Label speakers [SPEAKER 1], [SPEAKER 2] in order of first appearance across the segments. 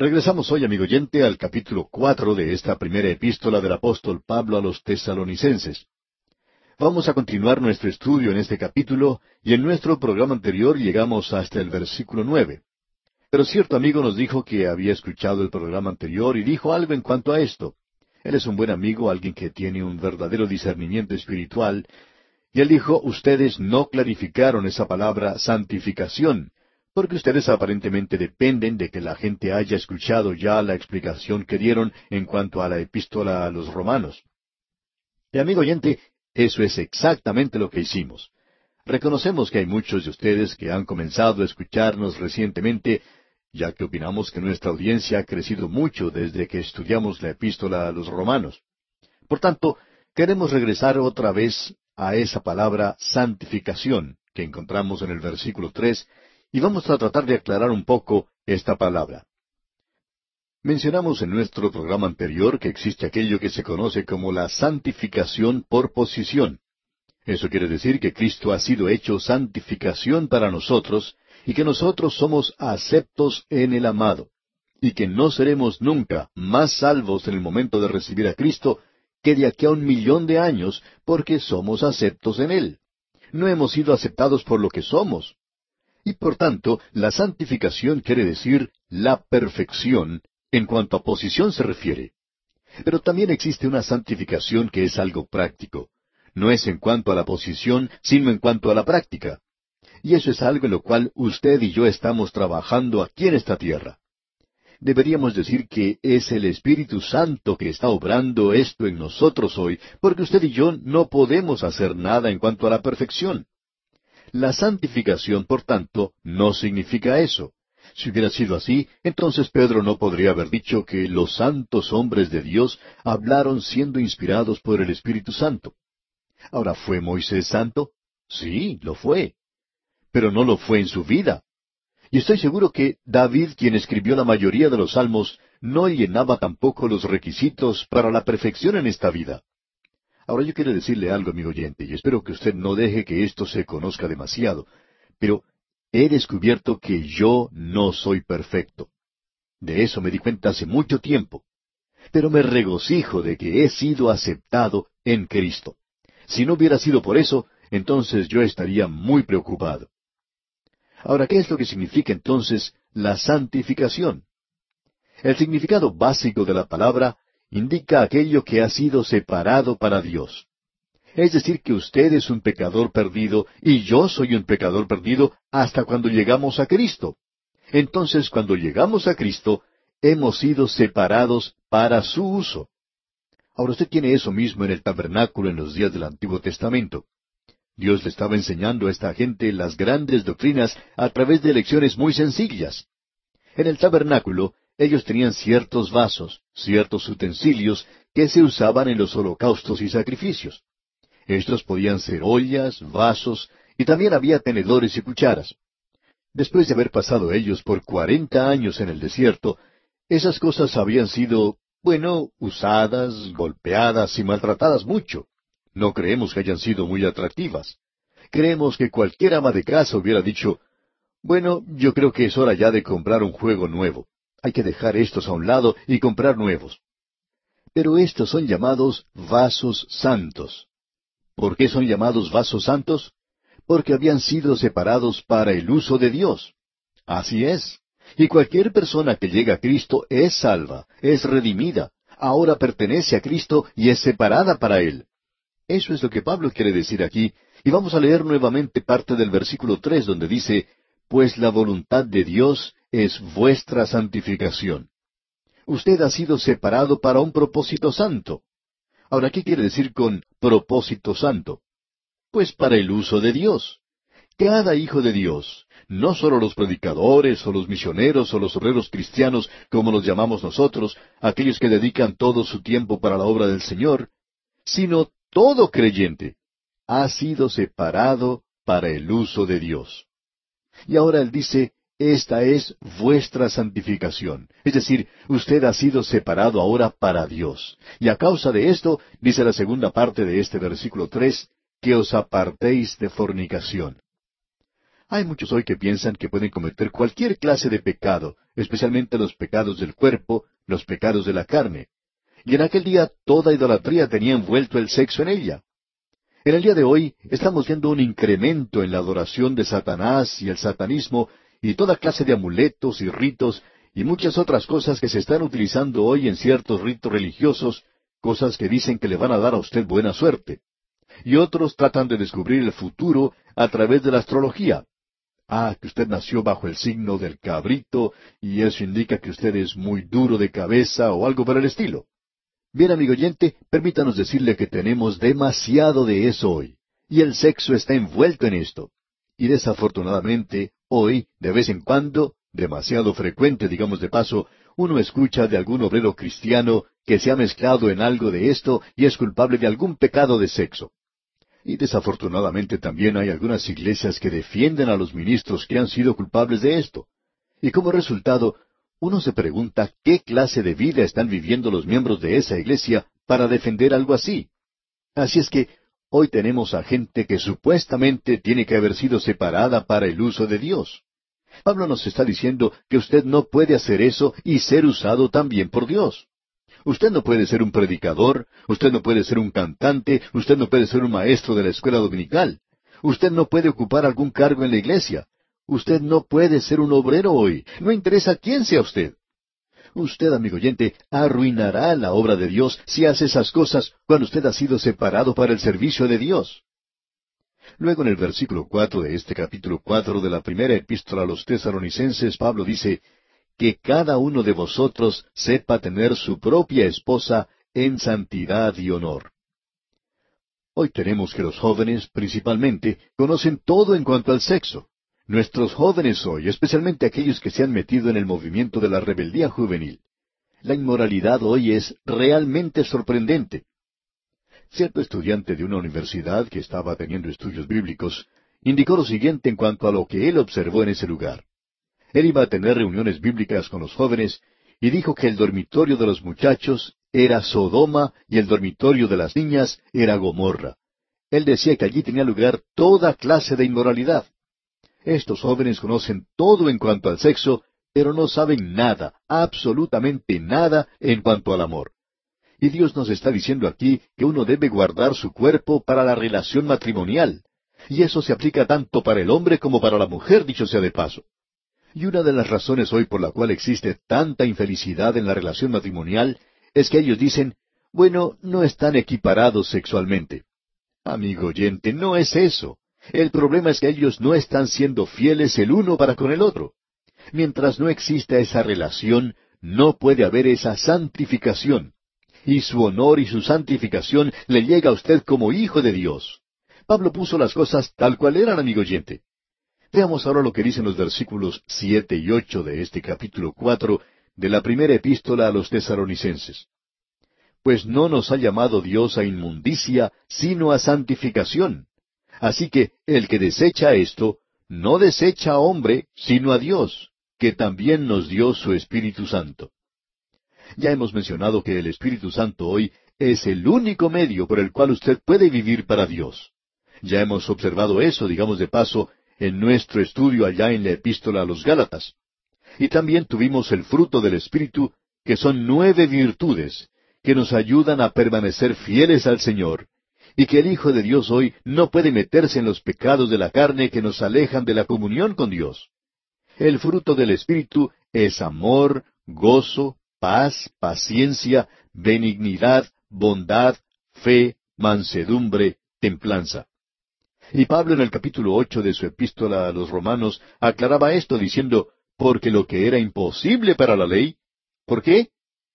[SPEAKER 1] Regresamos hoy, amigo oyente, al capítulo cuatro de esta primera epístola del apóstol Pablo a los tesalonicenses. Vamos a continuar nuestro estudio en este capítulo y en nuestro programa anterior llegamos hasta el versículo nueve. Pero cierto amigo nos dijo que había escuchado el programa anterior y dijo algo en cuanto a esto. Él es un buen amigo, alguien que tiene un verdadero discernimiento espiritual, y él dijo, ustedes no clarificaron esa palabra santificación, porque ustedes aparentemente dependen de que la gente haya escuchado ya la explicación que dieron en cuanto a la epístola a los romanos. Y amigo oyente, eso es exactamente lo que hicimos. Reconocemos que hay muchos de ustedes que han comenzado a escucharnos recientemente, ya que opinamos que nuestra audiencia ha crecido mucho desde que estudiamos la epístola a los romanos. Por tanto, queremos regresar otra vez a esa palabra santificación que encontramos en el versículo tres y vamos a tratar de aclarar un poco esta palabra. Mencionamos en nuestro programa anterior que existe aquello que se conoce como la santificación por posición. Eso quiere decir que Cristo ha sido hecho santificación para nosotros y que nosotros somos aceptos en el amado, y que no seremos nunca más salvos en el momento de recibir a Cristo que de aquí a un millón de años porque somos aceptos en Él. No hemos sido aceptados por lo que somos, y por tanto, la santificación quiere decir la perfección en cuanto a posición se refiere. Pero también existe una santificación que es algo práctico. No es en cuanto a la posición, sino en cuanto a la práctica. Y eso es algo en lo cual usted y yo estamos trabajando aquí en esta tierra. Deberíamos decir que es el Espíritu Santo que está obrando esto en nosotros hoy, porque usted y yo no podemos hacer nada en cuanto a la perfección. La santificación, por tanto, no significa eso. Si hubiera sido así, entonces Pedro no podría haber dicho que los santos hombres de Dios hablaron siendo inspirados por el Espíritu Santo. Ahora, ¿fue Moisés santo? Sí, lo fue. Pero no lo fue en su vida. Y estoy seguro que David, quien escribió la mayoría de los salmos, no llenaba tampoco los requisitos para la perfección en esta vida. Ahora yo quiero decirle algo, amigo oyente, y espero que usted no deje que esto se conozca demasiado, pero he descubierto que yo no soy perfecto. De eso me di cuenta hace mucho tiempo. Pero me regocijo de que he sido aceptado en Cristo. Si no hubiera sido por eso, entonces yo estaría muy preocupado. Ahora, ¿qué es lo que significa entonces la santificación? El significado básico de la palabra indica aquello que ha sido separado para Dios. Es decir, que usted es un pecador perdido y yo soy un pecador perdido hasta cuando llegamos a Cristo. Entonces, cuando llegamos a Cristo, hemos sido separados para su uso. Ahora usted tiene eso mismo en el tabernáculo en los días del Antiguo Testamento. Dios le estaba enseñando a esta gente las grandes doctrinas a través de lecciones muy sencillas. En el tabernáculo ellos tenían ciertos vasos, ciertos utensilios que se usaban en los holocaustos y sacrificios. Estos podían ser ollas, vasos, y también había tenedores y cucharas. Después de haber pasado ellos por cuarenta años en el desierto, esas cosas habían sido, bueno, usadas, golpeadas y maltratadas mucho. No creemos que hayan sido muy atractivas. Creemos que cualquier ama de casa hubiera dicho, bueno, yo creo que es hora ya de comprar un juego nuevo. Hay que dejar estos a un lado y comprar nuevos. Pero estos son llamados vasos santos. ¿Por qué son llamados vasos santos? Porque habían sido separados para el uso de Dios. Así es. Y cualquier persona que llega a Cristo es salva, es redimida, ahora pertenece a Cristo y es separada para Él. Eso es lo que Pablo quiere decir aquí, y vamos a leer nuevamente parte del versículo tres donde dice, Pues la voluntad de Dios es vuestra santificación. Usted ha sido separado para un propósito santo. Ahora, ¿qué quiere decir con propósito santo? Pues para el uso de Dios. Cada hijo de Dios, no solo los predicadores o los misioneros o los obreros cristianos, como los llamamos nosotros, aquellos que dedican todo su tiempo para la obra del Señor, sino todo creyente, ha sido separado para el uso de Dios. Y ahora él dice, esta es vuestra santificación. Es decir, usted ha sido separado ahora para Dios. Y a causa de esto, dice la segunda parte de este versículo tres, que os apartéis de fornicación. Hay muchos hoy que piensan que pueden cometer cualquier clase de pecado, especialmente los pecados del cuerpo, los pecados de la carne. Y en aquel día toda idolatría tenía envuelto el sexo en ella. En el día de hoy estamos viendo un incremento en la adoración de Satanás y el satanismo y toda clase de amuletos y ritos y muchas otras cosas que se están utilizando hoy en ciertos ritos religiosos, cosas que dicen que le van a dar a usted buena suerte. Y otros tratan de descubrir el futuro a través de la astrología. Ah, que usted nació bajo el signo del cabrito y eso indica que usted es muy duro de cabeza o algo por el estilo. Bien, amigo oyente, permítanos decirle que tenemos demasiado de eso hoy, y el sexo está envuelto en esto. Y desafortunadamente, hoy, de vez en cuando, demasiado frecuente, digamos de paso, uno escucha de algún obrero cristiano que se ha mezclado en algo de esto y es culpable de algún pecado de sexo. Y desafortunadamente también hay algunas iglesias que defienden a los ministros que han sido culpables de esto. Y como resultado, uno se pregunta qué clase de vida están viviendo los miembros de esa iglesia para defender algo así. Así es que hoy tenemos a gente que supuestamente tiene que haber sido separada para el uso de Dios. Pablo nos está diciendo que usted no puede hacer eso y ser usado también por Dios. Usted no puede ser un predicador, usted no puede ser un cantante, usted no puede ser un maestro de la escuela dominical, usted no puede ocupar algún cargo en la iglesia, Usted no puede ser un obrero hoy. No interesa quién sea usted. Usted, amigo oyente, arruinará la obra de Dios si hace esas cosas cuando usted ha sido separado para el servicio de Dios. Luego en el versículo cuatro de este capítulo cuatro de la primera epístola a los tesaronicenses, Pablo dice, que cada uno de vosotros sepa tener su propia esposa en santidad y honor. Hoy tenemos que los jóvenes, principalmente, conocen todo en cuanto al sexo. Nuestros jóvenes hoy, especialmente aquellos que se han metido en el movimiento de la rebeldía juvenil, la inmoralidad hoy es realmente sorprendente. Cierto estudiante de una universidad que estaba teniendo estudios bíblicos indicó lo siguiente en cuanto a lo que él observó en ese lugar. Él iba a tener reuniones bíblicas con los jóvenes y dijo que el dormitorio de los muchachos era Sodoma y el dormitorio de las niñas era Gomorra. Él decía que allí tenía lugar toda clase de inmoralidad. Estos jóvenes conocen todo en cuanto al sexo, pero no saben nada, absolutamente nada en cuanto al amor. Y Dios nos está diciendo aquí que uno debe guardar su cuerpo para la relación matrimonial. Y eso se aplica tanto para el hombre como para la mujer, dicho sea de paso. Y una de las razones hoy por la cual existe tanta infelicidad en la relación matrimonial es que ellos dicen, bueno, no están equiparados sexualmente. Amigo oyente, no es eso. El problema es que ellos no están siendo fieles el uno para con el otro. Mientras no exista esa relación, no puede haber esa santificación. Y su honor y su santificación le llega a usted como hijo de Dios. Pablo puso las cosas tal cual eran, amigo oyente. Veamos ahora lo que dicen los versículos siete y ocho de este capítulo cuatro de la primera epístola a los tesaronicenses. Pues no nos ha llamado Dios a inmundicia, sino a santificación. Así que el que desecha esto, no desecha a hombre, sino a Dios, que también nos dio su Espíritu Santo. Ya hemos mencionado que el Espíritu Santo hoy es el único medio por el cual usted puede vivir para Dios. Ya hemos observado eso, digamos de paso, en nuestro estudio allá en la epístola a los Gálatas. Y también tuvimos el fruto del Espíritu, que son nueve virtudes, que nos ayudan a permanecer fieles al Señor, y que el Hijo de Dios hoy no puede meterse en los pecados de la carne que nos alejan de la comunión con Dios. El fruto del Espíritu es amor, gozo, paz, paciencia, benignidad, bondad, fe, mansedumbre, templanza. Y Pablo en el capítulo ocho de su epístola a los romanos aclaraba esto diciendo, porque lo que era imposible para la ley, ¿por qué?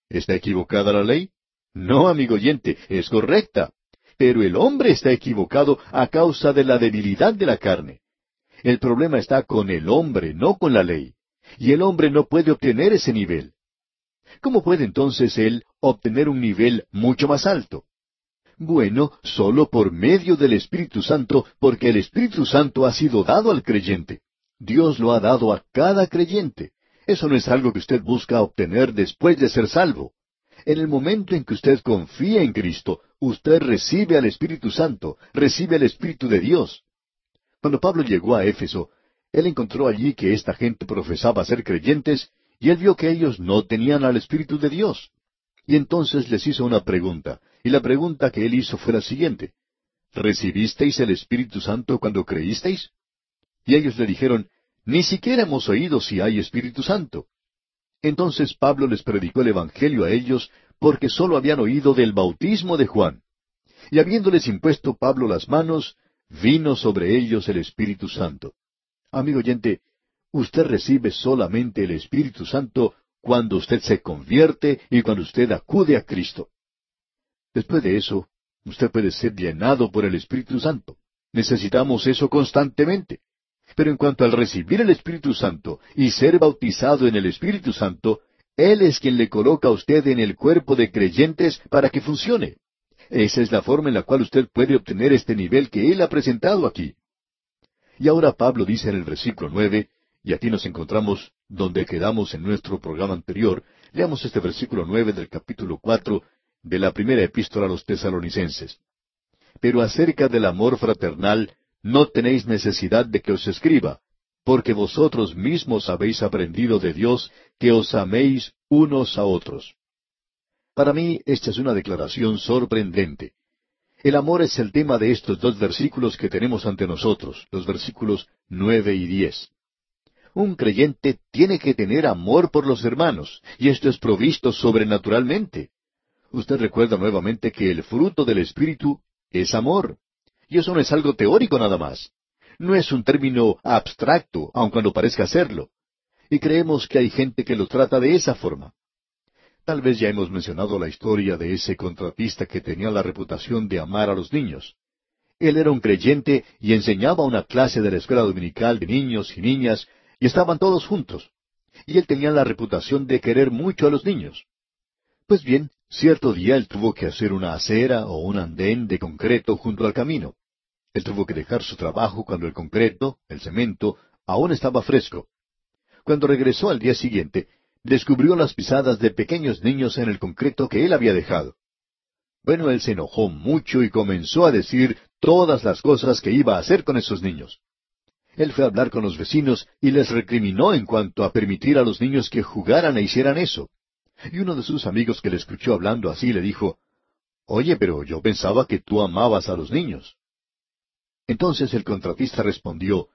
[SPEAKER 1] ¿Está equivocada la ley? No, amigo oyente, es correcta. Pero el hombre está equivocado a causa de la debilidad de la carne. El problema está con el hombre, no con la ley. Y el hombre no puede obtener ese nivel. ¿Cómo puede entonces él obtener un nivel mucho más alto? Bueno, solo por medio del Espíritu Santo, porque el Espíritu Santo ha sido dado al creyente. Dios lo ha dado a cada creyente. Eso no es algo que usted busca obtener después de ser salvo. En el momento en que usted confía en Cristo, usted recibe al Espíritu Santo, recibe al Espíritu de Dios. Cuando Pablo llegó a Éfeso, Él encontró allí que esta gente profesaba ser creyentes y él vio que ellos no tenían al Espíritu de Dios. Y entonces les hizo una pregunta, y la pregunta que él hizo fue la siguiente. ¿Recibisteis el Espíritu Santo cuando creísteis? Y ellos le dijeron, Ni siquiera hemos oído si hay Espíritu Santo. Entonces Pablo les predicó el Evangelio a ellos porque sólo habían oído del bautismo de Juan. Y habiéndoles impuesto Pablo las manos, vino sobre ellos el Espíritu Santo. Amigo oyente, usted recibe solamente el Espíritu Santo cuando usted se convierte y cuando usted acude a Cristo. Después de eso, usted puede ser llenado por el Espíritu Santo. Necesitamos eso constantemente. Pero en cuanto al recibir el Espíritu Santo y ser bautizado en el Espíritu Santo, Él es quien le coloca a usted en el cuerpo de creyentes para que funcione. Esa es la forma en la cual usted puede obtener este nivel que Él ha presentado aquí. Y ahora Pablo dice en el versículo nueve, y aquí nos encontramos donde quedamos en nuestro programa anterior, leamos este versículo nueve del capítulo cuatro de la primera epístola a los tesalonicenses. Pero acerca del amor fraternal, no tenéis necesidad de que os escriba, porque vosotros mismos habéis aprendido de Dios que os améis unos a otros. Para mí esta es una declaración sorprendente. El amor es el tema de estos dos versículos que tenemos ante nosotros, los versículos nueve y diez. Un creyente tiene que tener amor por los hermanos, y esto es provisto sobrenaturalmente. Usted recuerda nuevamente que el fruto del Espíritu es amor. Y eso no es algo teórico nada más. No es un término abstracto, aun cuando parezca serlo. Y creemos que hay gente que lo trata de esa forma. Tal vez ya hemos mencionado la historia de ese contratista que tenía la reputación de amar a los niños. Él era un creyente y enseñaba una clase de la escuela dominical de niños y niñas, y estaban todos juntos. Y él tenía la reputación de querer mucho a los niños. Pues bien, cierto día él tuvo que hacer una acera o un andén de concreto junto al camino. Él tuvo que dejar su trabajo cuando el concreto, el cemento, aún estaba fresco. Cuando regresó al día siguiente, descubrió las pisadas de pequeños niños en el concreto que él había dejado. Bueno, él se enojó mucho y comenzó a decir todas las cosas que iba a hacer con esos niños. Él fue a hablar con los vecinos y les recriminó en cuanto a permitir a los niños que jugaran e hicieran eso. Y uno de sus amigos que le escuchó hablando así le dijo, Oye, pero yo pensaba que tú amabas a los niños. Entonces el contratista respondió,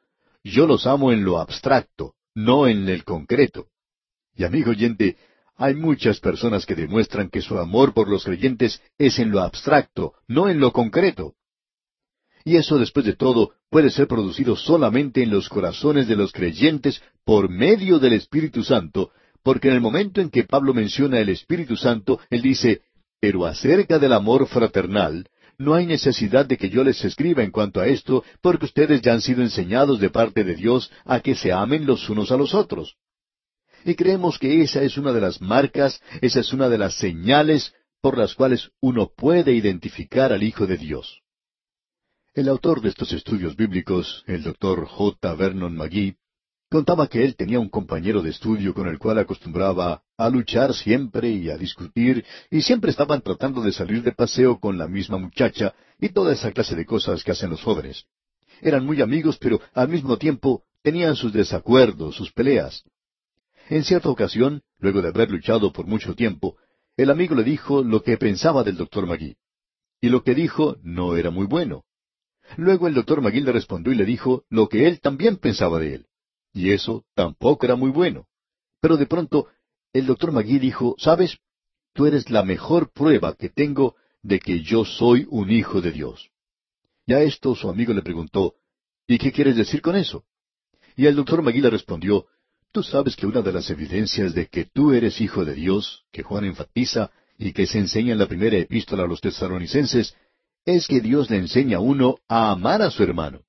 [SPEAKER 1] Yo los amo en lo abstracto, no en el concreto. Y amigo oyente, hay muchas personas que demuestran que su amor por los creyentes es en lo abstracto, no en lo concreto. Y eso, después de todo, puede ser producido solamente en los corazones de los creyentes por medio del Espíritu Santo, porque en el momento en que Pablo menciona el Espíritu Santo, él dice, pero acerca del amor fraternal, no hay necesidad de que yo les escriba en cuanto a esto, porque ustedes ya han sido enseñados de parte de Dios a que se amen los unos a los otros. Y creemos que esa es una de las marcas, esa es una de las señales por las cuales uno puede identificar al Hijo de Dios. El autor de estos estudios bíblicos, el doctor J. Vernon McGee, contaba que él tenía un compañero de estudio con el cual acostumbraba a luchar siempre y a discutir, y siempre estaban tratando de salir de paseo con la misma muchacha y toda esa clase de cosas que hacen los jóvenes. Eran muy amigos, pero al mismo tiempo tenían sus desacuerdos, sus peleas. En cierta ocasión, luego de haber luchado por mucho tiempo, el amigo le dijo lo que pensaba del doctor Magui. Y lo que dijo no era muy bueno. Luego el doctor Magui le respondió y le dijo lo que él también pensaba de él. Y eso tampoco era muy bueno. Pero de pronto el doctor Magui dijo, ¿sabes? Tú eres la mejor prueba que tengo de que yo soy un hijo de Dios. Y a esto su amigo le preguntó, ¿y qué quieres decir con eso? Y el doctor Magui le respondió, Tú sabes que una de las evidencias de que tú eres hijo de Dios, que Juan enfatiza y que se enseña en la primera epístola a los tesalonicenses, es que Dios le enseña a uno a amar a su hermano.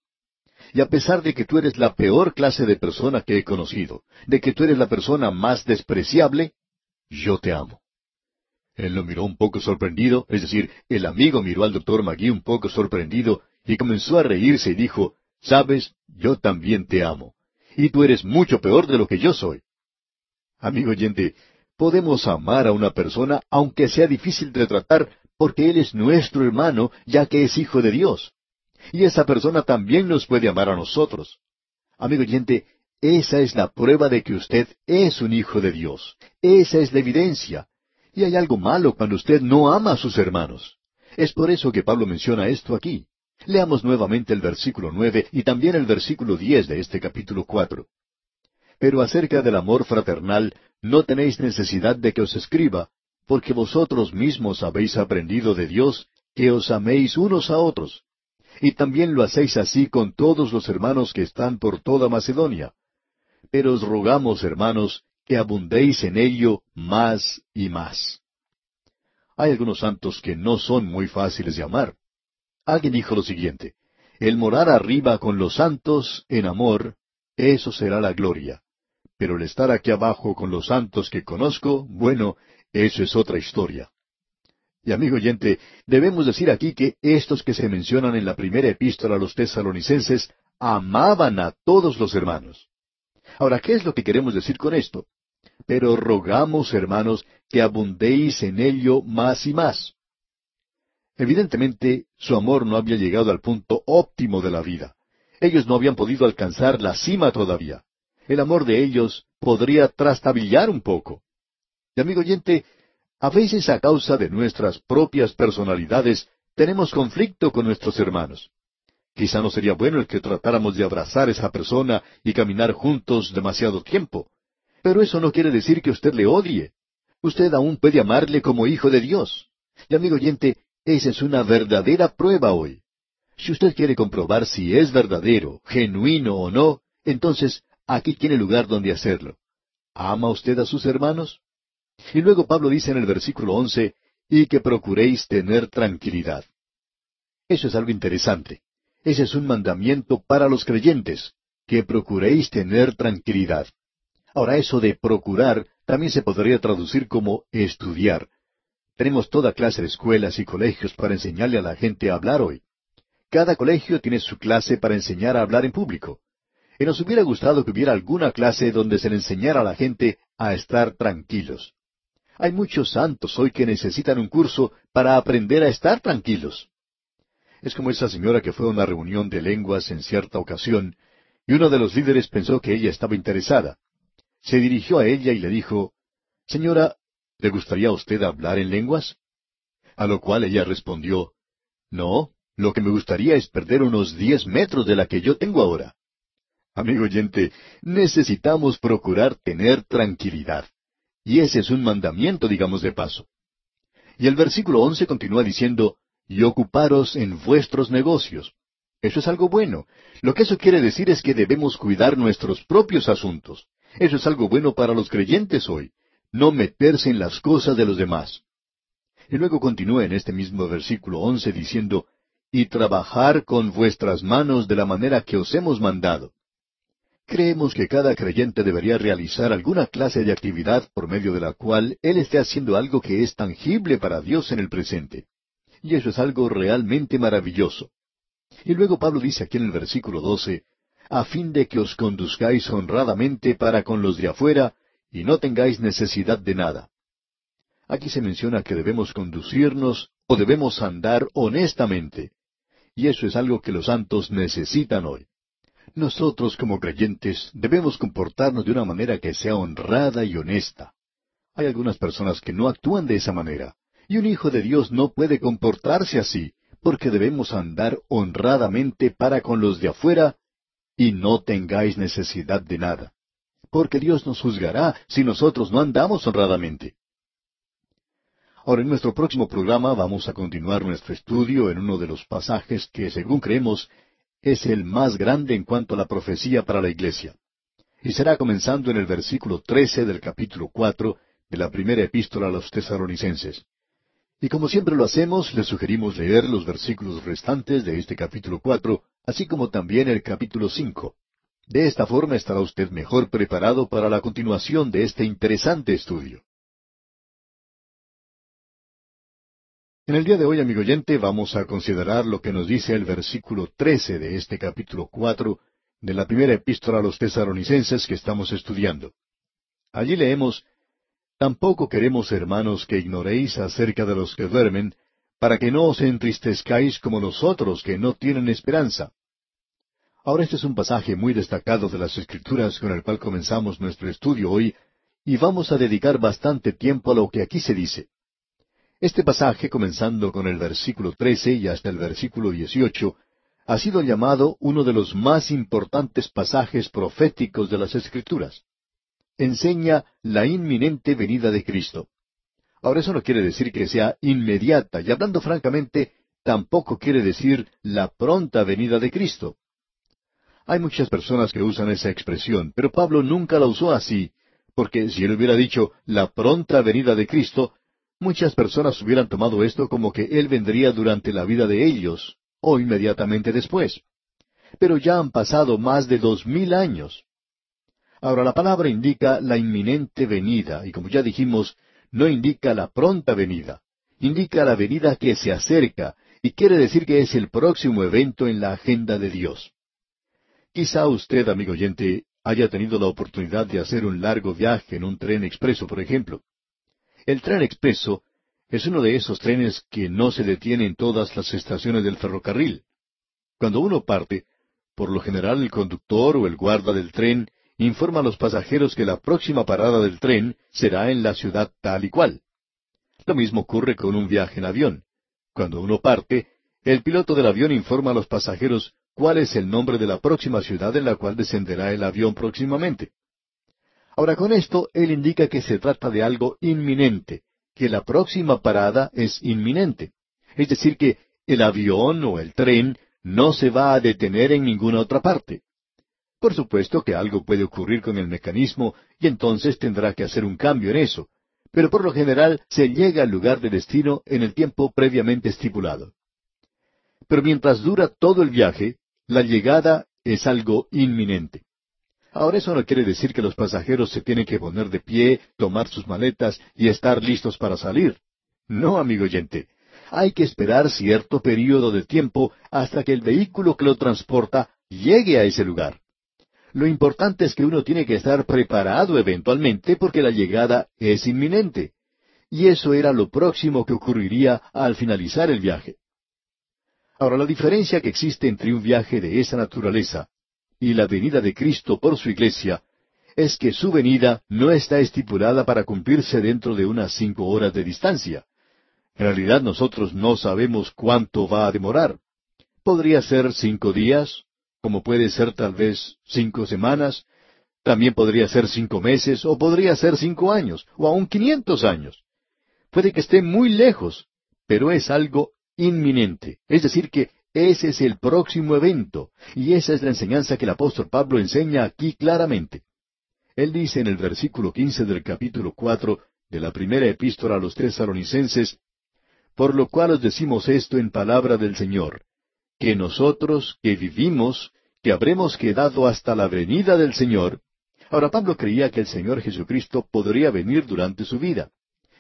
[SPEAKER 1] Y a pesar de que tú eres la peor clase de persona que he conocido, de que tú eres la persona más despreciable, yo te amo. Él lo miró un poco sorprendido, es decir, el amigo miró al doctor Magui un poco sorprendido y comenzó a reírse y dijo, Sabes, yo también te amo y tú eres mucho peor de lo que yo soy. Amigo oyente, podemos amar a una persona aunque sea difícil de tratar porque Él es nuestro hermano ya que es hijo de Dios. Y esa persona también nos puede amar a nosotros. Amigo oyente, esa es la prueba de que usted es un hijo de Dios. Esa es la evidencia. Y hay algo malo cuando usted no ama a sus hermanos. Es por eso que Pablo menciona esto aquí. Leamos nuevamente el versículo nueve y también el versículo diez de este capítulo cuatro. Pero acerca del amor fraternal, no tenéis necesidad de que os escriba, porque vosotros mismos habéis aprendido de Dios que os améis unos a otros. Y también lo hacéis así con todos los hermanos que están por toda Macedonia. Pero os rogamos, hermanos, que abundéis en ello más y más. Hay algunos santos que no son muy fáciles de amar. Alguien dijo lo siguiente, el morar arriba con los santos en amor, eso será la gloria. Pero el estar aquí abajo con los santos que conozco, bueno, eso es otra historia. Y amigo oyente, debemos decir aquí que estos que se mencionan en la primera epístola a los tesalonicenses amaban a todos los hermanos. Ahora, ¿qué es lo que queremos decir con esto? Pero rogamos, hermanos, que abundéis en ello más y más. Evidentemente, su amor no había llegado al punto óptimo de la vida. Ellos no habían podido alcanzar la cima todavía. El amor de ellos podría trastabillar un poco. Y amigo oyente, a veces a causa de nuestras propias personalidades tenemos conflicto con nuestros hermanos. Quizá no sería bueno el que tratáramos de abrazar a esa persona y caminar juntos demasiado tiempo. Pero eso no quiere decir que usted le odie. Usted aún puede amarle como hijo de Dios. Y amigo oyente, esa es una verdadera prueba hoy. Si usted quiere comprobar si es verdadero, genuino o no, entonces aquí tiene lugar donde hacerlo. ¿Ama usted a sus hermanos? Y luego Pablo dice en el versículo once, y que procuréis tener tranquilidad. Eso es algo interesante. Ese es un mandamiento para los creyentes, que procuréis tener tranquilidad. Ahora eso de procurar también se podría traducir como estudiar. Tenemos toda clase de escuelas y colegios para enseñarle a la gente a hablar hoy. Cada colegio tiene su clase para enseñar a hablar en público. Y nos hubiera gustado que hubiera alguna clase donde se le enseñara a la gente a estar tranquilos. Hay muchos santos hoy que necesitan un curso para aprender a estar tranquilos. Es como esa señora que fue a una reunión de lenguas en cierta ocasión, y uno de los líderes pensó que ella estaba interesada. Se dirigió a ella y le dijo, Señora, ¿le gustaría a usted hablar en lenguas? A lo cual ella respondió, No, lo que me gustaría es perder unos diez metros de la que yo tengo ahora. Amigo oyente, necesitamos procurar tener tranquilidad. Y ese es un mandamiento, digamos de paso. Y el versículo once continúa diciendo, y ocuparos en vuestros negocios. Eso es algo bueno. Lo que eso quiere decir es que debemos cuidar nuestros propios asuntos. Eso es algo bueno para los creyentes hoy, no meterse en las cosas de los demás. Y luego continúa en este mismo versículo once diciendo, y trabajar con vuestras manos de la manera que os hemos mandado. Creemos que cada creyente debería realizar alguna clase de actividad por medio de la cual él esté haciendo algo que es tangible para Dios en el presente. Y eso es algo realmente maravilloso. Y luego Pablo dice aquí en el versículo doce, a fin de que os conduzcáis honradamente para con los de afuera y no tengáis necesidad de nada. Aquí se menciona que debemos conducirnos o debemos andar honestamente. Y eso es algo que los santos necesitan hoy. Nosotros como creyentes debemos comportarnos de una manera que sea honrada y honesta. Hay algunas personas que no actúan de esa manera, y un hijo de Dios no puede comportarse así, porque debemos andar honradamente para con los de afuera y no tengáis necesidad de nada, porque Dios nos juzgará si nosotros no andamos honradamente. Ahora, en nuestro próximo programa vamos a continuar nuestro estudio en uno de los pasajes que, según creemos, es el más grande en cuanto a la profecía para la iglesia. Y será comenzando en el versículo trece del capítulo cuatro de la primera epístola a los tesaronicenses. Y como siempre lo hacemos, le sugerimos leer los versículos restantes de este capítulo cuatro, así como también el capítulo cinco. De esta forma estará usted mejor preparado para la continuación de este interesante estudio. En el día de hoy, amigo oyente, vamos a considerar lo que nos dice el versículo trece de este capítulo cuatro de la primera epístola a los tesaronicenses que estamos estudiando. Allí leemos Tampoco queremos, hermanos, que ignoréis acerca de los que duermen, para que no os entristezcáis como los otros que no tienen esperanza. Ahora este es un pasaje muy destacado de las Escrituras con el cual comenzamos nuestro estudio hoy, y vamos a dedicar bastante tiempo a lo que aquí se dice. Este pasaje, comenzando con el versículo 13 y hasta el versículo 18, ha sido llamado uno de los más importantes pasajes proféticos de las Escrituras. Enseña la inminente venida de Cristo. Ahora eso no quiere decir que sea inmediata, y hablando francamente, tampoco quiere decir la pronta venida de Cristo. Hay muchas personas que usan esa expresión, pero Pablo nunca la usó así, porque si él hubiera dicho la pronta venida de Cristo, muchas personas hubieran tomado esto como que Él vendría durante la vida de ellos, o inmediatamente después. Pero ya han pasado más de dos mil años. Ahora la palabra indica la inminente venida, y como ya dijimos, no indica la pronta venida, indica la venida que se acerca, y quiere decir que es el próximo evento en la agenda de Dios. Quizá usted, amigo oyente, haya tenido la oportunidad de hacer un largo viaje en un tren expreso, por ejemplo. El tren expreso es uno de esos trenes que no se detiene en todas las estaciones del ferrocarril. Cuando uno parte, por lo general el conductor o el guarda del tren informa a los pasajeros que la próxima parada del tren será en la ciudad tal y cual. Lo mismo ocurre con un viaje en avión. Cuando uno parte, el piloto del avión informa a los pasajeros cuál es el nombre de la próxima ciudad en la cual descenderá el avión próximamente. Ahora con esto él indica que se trata de algo inminente, que la próxima parada es inminente. Es decir, que el avión o el tren no se va a detener en ninguna otra parte. Por supuesto que algo puede ocurrir con el mecanismo y entonces tendrá que hacer un cambio en eso, pero por lo general se llega al lugar de destino en el tiempo previamente estipulado. Pero mientras dura todo el viaje, la llegada es algo inminente. Ahora eso no quiere decir que los pasajeros se tienen que poner de pie, tomar sus maletas y estar listos para salir. No, amigo oyente. Hay que esperar cierto período de tiempo hasta que el vehículo que lo transporta llegue a ese lugar. Lo importante es que uno tiene que estar preparado eventualmente porque la llegada es inminente. Y eso era lo próximo que ocurriría al finalizar el viaje. Ahora, la diferencia que existe entre un viaje de esa naturaleza y la venida de Cristo por su iglesia es que su venida no está estipulada para cumplirse dentro de unas cinco horas de distancia. En realidad nosotros no sabemos cuánto va a demorar. Podría ser cinco días, como puede ser tal vez cinco semanas, también podría ser cinco meses, o podría ser cinco años, o aún quinientos años. Puede que esté muy lejos, pero es algo inminente. Es decir, que ese es el próximo evento, y esa es la enseñanza que el apóstol Pablo enseña aquí claramente. Él dice en el versículo quince del capítulo cuatro de la primera epístola a los tesalonicenses, por lo cual os decimos esto en palabra del Señor, que nosotros que vivimos, que habremos quedado hasta la venida del Señor. Ahora Pablo creía que el Señor Jesucristo podría venir durante su vida.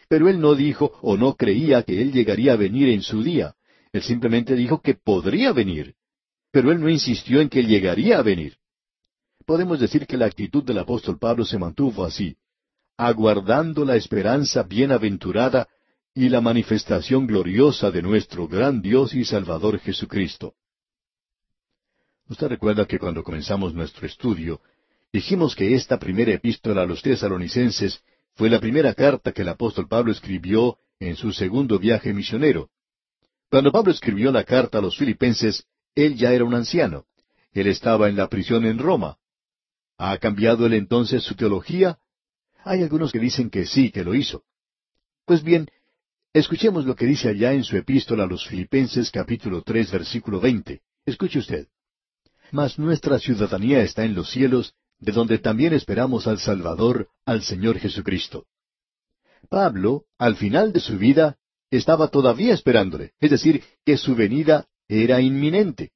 [SPEAKER 1] Pero él no dijo o no creía que él llegaría a venir en su día. Él simplemente dijo que podría venir. Pero él no insistió en que llegaría a venir. Podemos decir que la actitud del apóstol Pablo se mantuvo así, aguardando la esperanza bienaventurada y la manifestación gloriosa de nuestro gran Dios y Salvador Jesucristo. Usted recuerda que cuando comenzamos nuestro estudio, dijimos que esta primera epístola a los tesalonicenses fue la primera carta que el apóstol Pablo escribió en su segundo viaje misionero. Cuando Pablo escribió la carta a los filipenses, él ya era un anciano. Él estaba en la prisión en Roma. ¿Ha cambiado él entonces su teología? Hay algunos que dicen que sí, que lo hizo. Pues bien, escuchemos lo que dice allá en su epístola a los Filipenses capítulo tres versículo veinte. Escuche usted. Mas nuestra ciudadanía está en los cielos, de donde también esperamos al Salvador, al Señor Jesucristo. Pablo, al final de su vida, estaba todavía esperándole, es decir, que su venida era inminente.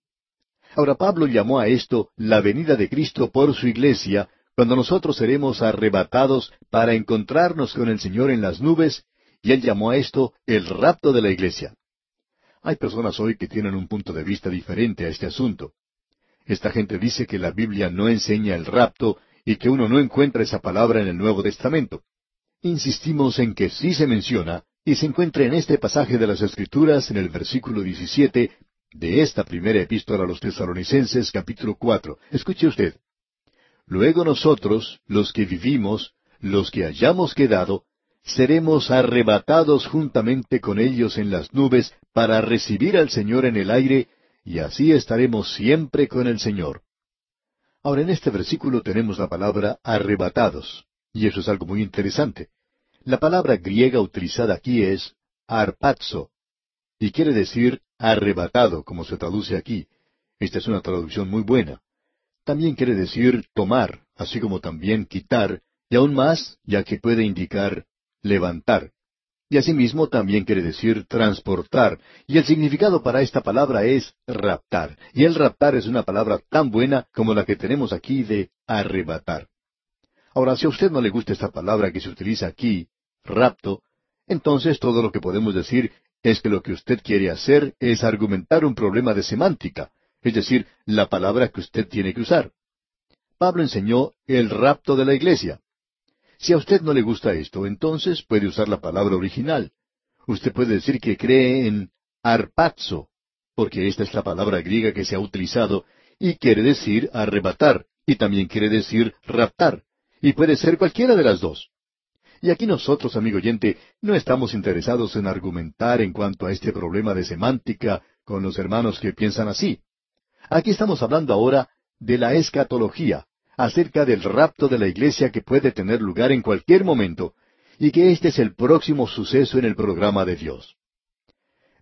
[SPEAKER 1] Ahora Pablo llamó a esto la venida de Cristo por su iglesia, cuando nosotros seremos arrebatados para encontrarnos con el Señor en las nubes, y él llamó a esto el rapto de la iglesia. Hay personas hoy que tienen un punto de vista diferente a este asunto. Esta gente dice que la Biblia no enseña el rapto y que uno no encuentra esa palabra en el Nuevo Testamento. Insistimos en que sí se menciona y se encuentra en este pasaje de las Escrituras en el versículo 17 de esta primera epístola a los tesalonicenses capítulo cuatro. Escuche usted. Luego nosotros, los que vivimos, los que hayamos quedado, seremos arrebatados juntamente con ellos en las nubes para recibir al Señor en el aire, y así estaremos siempre con el Señor. Ahora en este versículo tenemos la palabra arrebatados, y eso es algo muy interesante. La palabra griega utilizada aquí es arpazo, y quiere decir arrebatado, como se traduce aquí. Esta es una traducción muy buena. También quiere decir tomar, así como también quitar, y aún más, ya que puede indicar levantar. Y asimismo también quiere decir transportar, y el significado para esta palabra es raptar, y el raptar es una palabra tan buena como la que tenemos aquí de arrebatar. Ahora, si a usted no le gusta esta palabra que se utiliza aquí, rapto, entonces todo lo que podemos decir es que lo que usted quiere hacer es argumentar un problema de semántica, es decir, la palabra que usted tiene que usar. Pablo enseñó el rapto de la iglesia. Si a usted no le gusta esto, entonces puede usar la palabra original. Usted puede decir que cree en arpazo, porque esta es la palabra griega que se ha utilizado, y quiere decir arrebatar, y también quiere decir raptar, y puede ser cualquiera de las dos. Y aquí nosotros, amigo oyente, no estamos interesados en argumentar en cuanto a este problema de semántica con los hermanos que piensan así. Aquí estamos hablando ahora de la escatología, acerca del rapto de la iglesia que puede tener lugar en cualquier momento, y que este es el próximo suceso en el programa de Dios.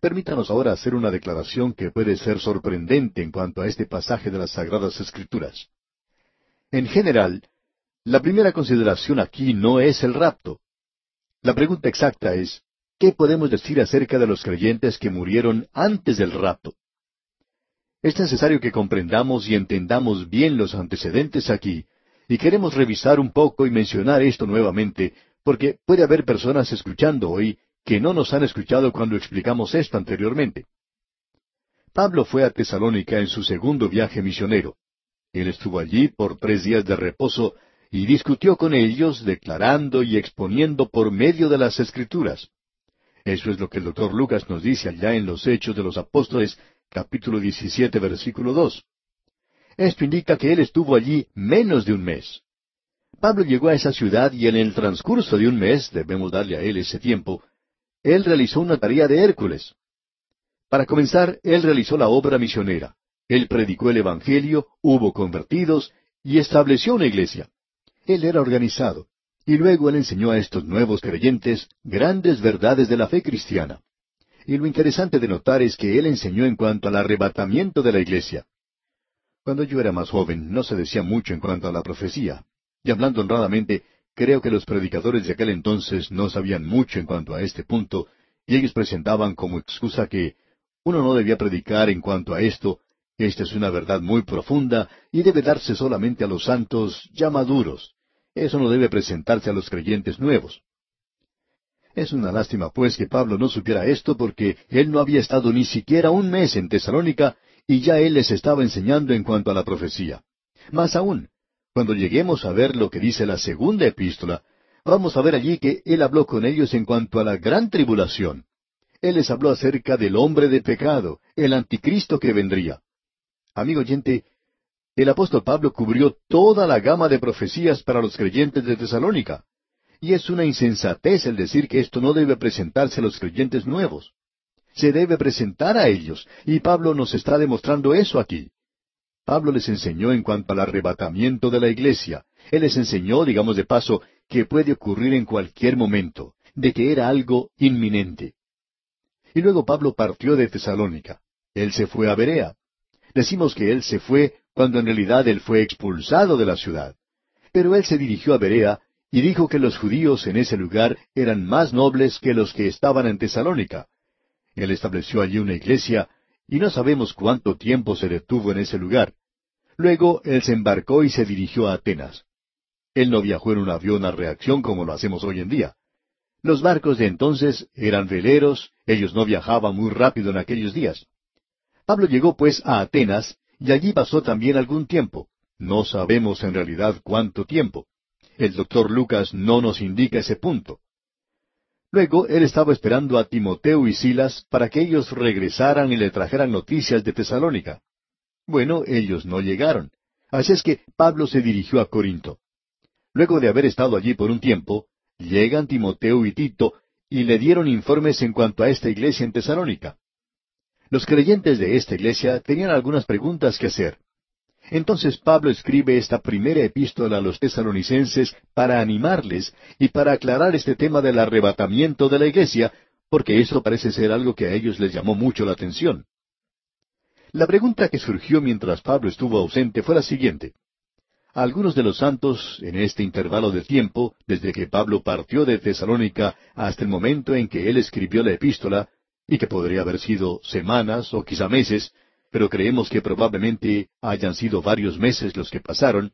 [SPEAKER 1] Permítanos ahora hacer una declaración que puede ser sorprendente en cuanto a este pasaje de las Sagradas Escrituras. En general, la primera consideración aquí no es el rapto. La pregunta exacta es, ¿qué podemos decir acerca de los creyentes que murieron antes del rapto? Es necesario que comprendamos y entendamos bien los antecedentes aquí, y queremos revisar un poco y mencionar esto nuevamente, porque puede haber personas escuchando hoy que no nos han escuchado cuando explicamos esto anteriormente. Pablo fue a Tesalónica en su segundo viaje misionero. Él estuvo allí por tres días de reposo y discutió con ellos, declarando y exponiendo por medio de las Escrituras. Eso es lo que el doctor Lucas nos dice allá en los Hechos de los Apóstoles, capítulo 17, versículo 2. Esto indica que él estuvo allí menos de un mes. Pablo llegó a esa ciudad y en el transcurso de un mes, debemos darle a él ese tiempo, él realizó una tarea de Hércules. Para comenzar, él realizó la obra misionera. Él predicó el Evangelio, hubo convertidos y estableció una iglesia. Él era organizado. Y luego él enseñó a estos nuevos creyentes grandes verdades de la fe cristiana. Y lo interesante de notar es que él enseñó en cuanto al arrebatamiento de la iglesia. Cuando yo era más joven no se decía mucho en cuanto a la profecía. Y hablando honradamente, creo que los predicadores de aquel entonces no sabían mucho en cuanto a este punto, y ellos presentaban como excusa que uno no debía predicar en cuanto a esto, esta es una verdad muy profunda y debe darse solamente a los santos ya maduros. Eso no debe presentarse a los creyentes nuevos. Es una lástima, pues, que Pablo no supiera esto porque él no había estado ni siquiera un mes en Tesalónica y ya él les estaba enseñando en cuanto a la profecía. Más aún, cuando lleguemos a ver lo que dice la segunda epístola, vamos a ver allí que él habló con ellos en cuanto a la gran tribulación. Él les habló acerca del hombre de pecado, el anticristo que vendría. Amigo oyente, el apóstol Pablo cubrió toda la gama de profecías para los creyentes de Tesalónica. Y es una insensatez el decir que esto no debe presentarse a los creyentes nuevos. Se debe presentar a ellos, y Pablo nos está demostrando eso aquí. Pablo les enseñó en cuanto al arrebatamiento de la iglesia. Él les enseñó, digamos de paso, que puede ocurrir en cualquier momento, de que era algo inminente. Y luego Pablo partió de Tesalónica. Él se fue a Berea. Decimos que él se fue cuando en realidad él fue expulsado de la ciudad. Pero él se dirigió a Berea y dijo que los judíos en ese lugar eran más nobles que los que estaban en Tesalónica. Él estableció allí una iglesia, y no sabemos cuánto tiempo se detuvo en ese lugar. Luego él se embarcó y se dirigió a Atenas. Él no viajó en un avión a reacción como lo hacemos hoy en día. Los barcos de entonces eran veleros, ellos no viajaban muy rápido en aquellos días. Pablo llegó pues a Atenas, y allí pasó también algún tiempo. No sabemos en realidad cuánto tiempo. El doctor Lucas no nos indica ese punto. Luego él estaba esperando a Timoteo y Silas para que ellos regresaran y le trajeran noticias de Tesalónica. Bueno, ellos no llegaron. Así es que Pablo se dirigió a Corinto. Luego de haber estado allí por un tiempo, llegan Timoteo y Tito y le dieron informes en cuanto a esta iglesia en Tesalónica. Los creyentes de esta iglesia tenían algunas preguntas que hacer. Entonces Pablo escribe esta primera epístola a los tesalonicenses para animarles y para aclarar este tema del arrebatamiento de la iglesia, porque eso parece ser algo que a ellos les llamó mucho la atención. La pregunta que surgió mientras Pablo estuvo ausente fue la siguiente. Algunos de los santos, en este intervalo de tiempo, desde que Pablo partió de Tesalónica hasta el momento en que él escribió la epístola, y que podría haber sido semanas o quizá meses, pero creemos que probablemente hayan sido varios meses los que pasaron,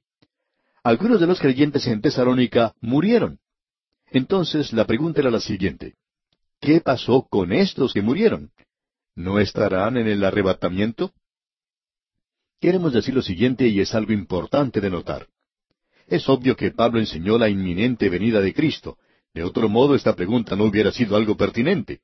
[SPEAKER 1] algunos de los creyentes en Tesalónica murieron. Entonces la pregunta era la siguiente. ¿Qué pasó con estos que murieron? ¿No estarán en el arrebatamiento? Queremos decir lo siguiente y es algo importante de notar. Es obvio que Pablo enseñó la inminente venida de Cristo. De otro modo, esta pregunta no hubiera sido algo pertinente.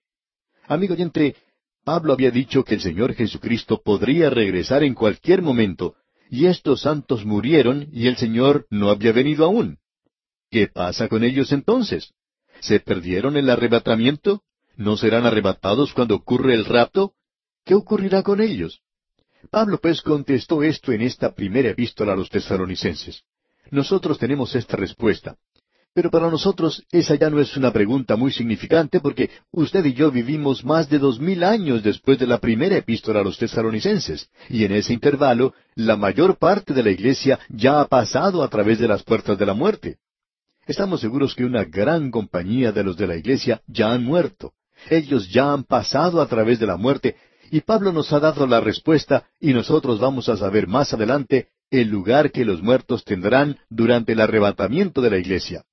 [SPEAKER 1] Amigo oyente, Pablo había dicho que el Señor Jesucristo podría regresar en cualquier momento, y estos santos murieron y el Señor no había venido aún. ¿Qué pasa con ellos entonces? ¿Se perdieron el arrebatamiento? ¿No serán arrebatados cuando ocurre el rapto? ¿Qué ocurrirá con ellos? Pablo pues contestó esto en esta primera epístola a los tesalonicenses. Nosotros tenemos esta respuesta. Pero para nosotros esa ya no es una pregunta muy significante porque usted y yo vivimos más de dos mil años después de la primera epístola a los tesalonicenses, y en ese intervalo la mayor parte de la iglesia ya ha pasado a través de las puertas de la muerte. Estamos seguros que una gran compañía de los de la iglesia ya han muerto. Ellos ya han pasado a través de la muerte, y Pablo nos ha dado la respuesta, y nosotros vamos a saber más adelante el lugar que los muertos tendrán durante el arrebatamiento de la iglesia.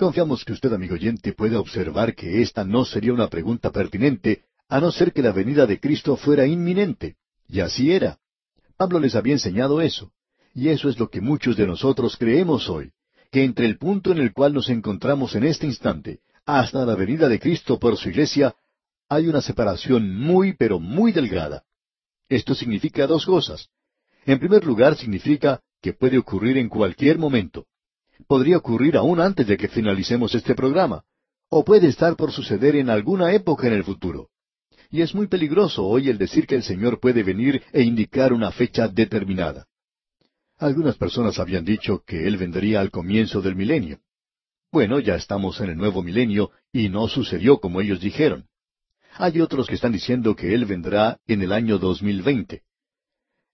[SPEAKER 1] Confiamos que usted, amigo oyente, pueda observar que esta no sería una pregunta pertinente, a no ser que la venida de Cristo fuera inminente. Y así era. Pablo les había enseñado eso. Y eso es lo que muchos de nosotros creemos hoy, que entre el punto en el cual nos encontramos en este instante, hasta la venida de Cristo por su iglesia, hay una separación muy, pero muy delgada. Esto significa dos cosas. En primer lugar, significa que puede ocurrir en cualquier momento podría ocurrir aún antes de que finalicemos este programa, o puede estar por suceder en alguna época en el futuro. Y es muy peligroso hoy el decir que el Señor puede venir e indicar una fecha determinada. Algunas personas habían dicho que Él vendría al comienzo del milenio. Bueno, ya estamos en el nuevo milenio y no sucedió como ellos dijeron. Hay otros que están diciendo que Él vendrá en el año 2020.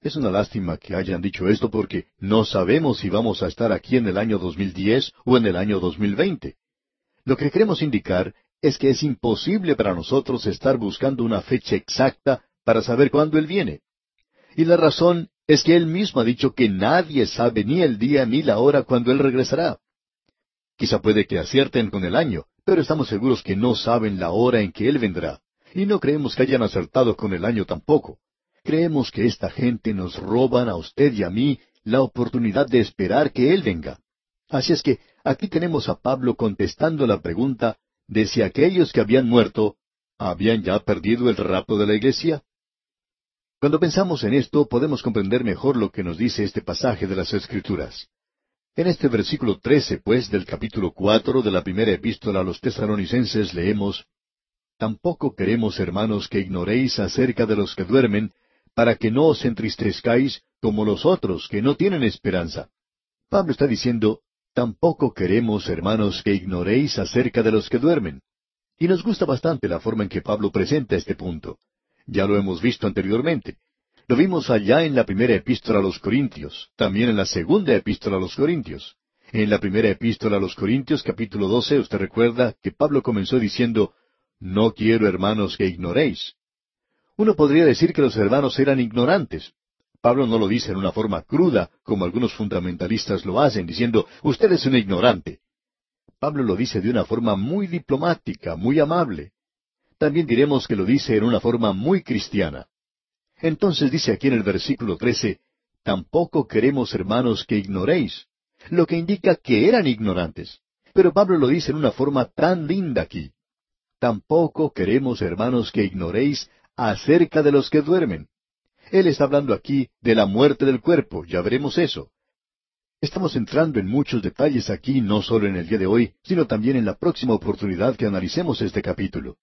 [SPEAKER 1] Es una lástima que hayan dicho esto porque no sabemos si vamos a estar aquí en el año 2010 o en el año 2020. Lo que queremos indicar es que es imposible para nosotros estar buscando una fecha exacta para saber cuándo Él viene. Y la razón es que Él mismo ha dicho que nadie sabe ni el día ni la hora cuando Él regresará. Quizá puede que acierten con el año, pero estamos seguros que no saben la hora en que Él vendrá. Y no creemos que hayan acertado con el año tampoco. Creemos que esta gente nos roban a usted y a mí la oportunidad de esperar que Él venga. Así es que aquí tenemos a Pablo contestando la pregunta de si aquellos que habían muerto habían ya perdido el rapto de la iglesia. Cuando pensamos en esto podemos comprender mejor lo que nos dice este pasaje de las Escrituras. En este versículo trece, pues, del capítulo cuatro de la primera epístola a los tesalonicenses leemos Tampoco queremos, hermanos, que ignoréis acerca de los que duermen, para que no os entristezcáis como los otros que no tienen esperanza. Pablo está diciendo, tampoco queremos, hermanos, que ignoréis acerca de los que duermen. Y nos gusta bastante la forma en que Pablo presenta este punto. Ya lo hemos visto anteriormente. Lo vimos allá en la primera epístola a los Corintios, también en la segunda epístola a los Corintios. En la primera epístola a los Corintios, capítulo 12, usted recuerda que Pablo comenzó diciendo, No quiero, hermanos, que ignoréis. Uno podría decir que los hermanos eran ignorantes. Pablo no lo dice en una forma cruda, como algunos fundamentalistas lo hacen, diciendo, usted es un ignorante. Pablo lo dice de una forma muy diplomática, muy amable. También diremos que lo dice en una forma muy cristiana. Entonces dice aquí en el versículo 13, tampoco queremos, hermanos, que ignoréis, lo que indica que eran ignorantes. Pero Pablo lo dice en una forma tan linda aquí. tampoco queremos, hermanos, que ignoréis acerca de los que duermen. Él está hablando aquí de la muerte del cuerpo, ya veremos eso. Estamos entrando en muchos detalles aquí, no solo en el día de hoy, sino también en la próxima oportunidad que analicemos este capítulo.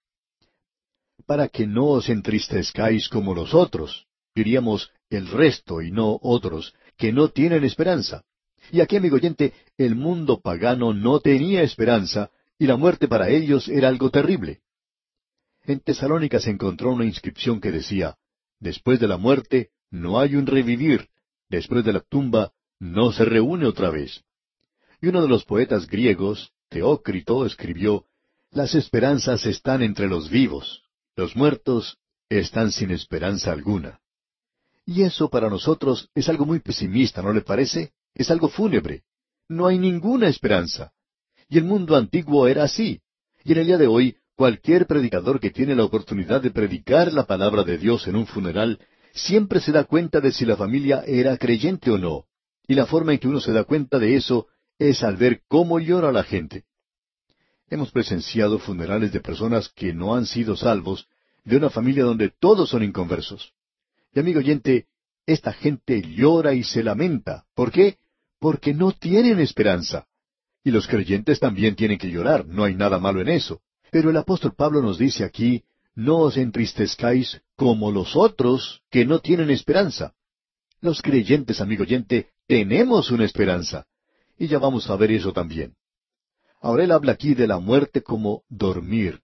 [SPEAKER 1] Para que no os entristezcáis como los otros, diríamos el resto y no otros, que no tienen esperanza. Y aquí, amigo oyente, el mundo pagano no tenía esperanza, y la muerte para ellos era algo terrible. En Tesalónica se encontró una inscripción que decía, Después de la muerte no hay un revivir, después de la tumba no se reúne otra vez. Y uno de los poetas griegos, Teócrito, escribió, Las esperanzas están entre los vivos, los muertos están sin esperanza alguna. Y eso para nosotros es algo muy pesimista, ¿no le parece? Es algo fúnebre. No hay ninguna esperanza. Y el mundo antiguo era así. Y en el día de hoy, cualquier predicador que tiene la oportunidad de predicar la palabra de Dios en un funeral, siempre se da cuenta de si la familia era creyente o no. Y la forma en que uno se da cuenta de eso es al ver cómo llora la gente. Hemos presenciado funerales de personas que no han sido salvos, de una familia donde todos son inconversos. Y amigo oyente, esta gente llora y se lamenta. ¿Por qué? Porque no tienen esperanza. Y los creyentes también tienen que llorar, no hay nada malo en eso. Pero el apóstol Pablo nos dice aquí, no os entristezcáis como los otros que no tienen esperanza. Los creyentes, amigo oyente, tenemos una esperanza. Y ya vamos a ver eso también. Ahora él habla aquí de la muerte como dormir.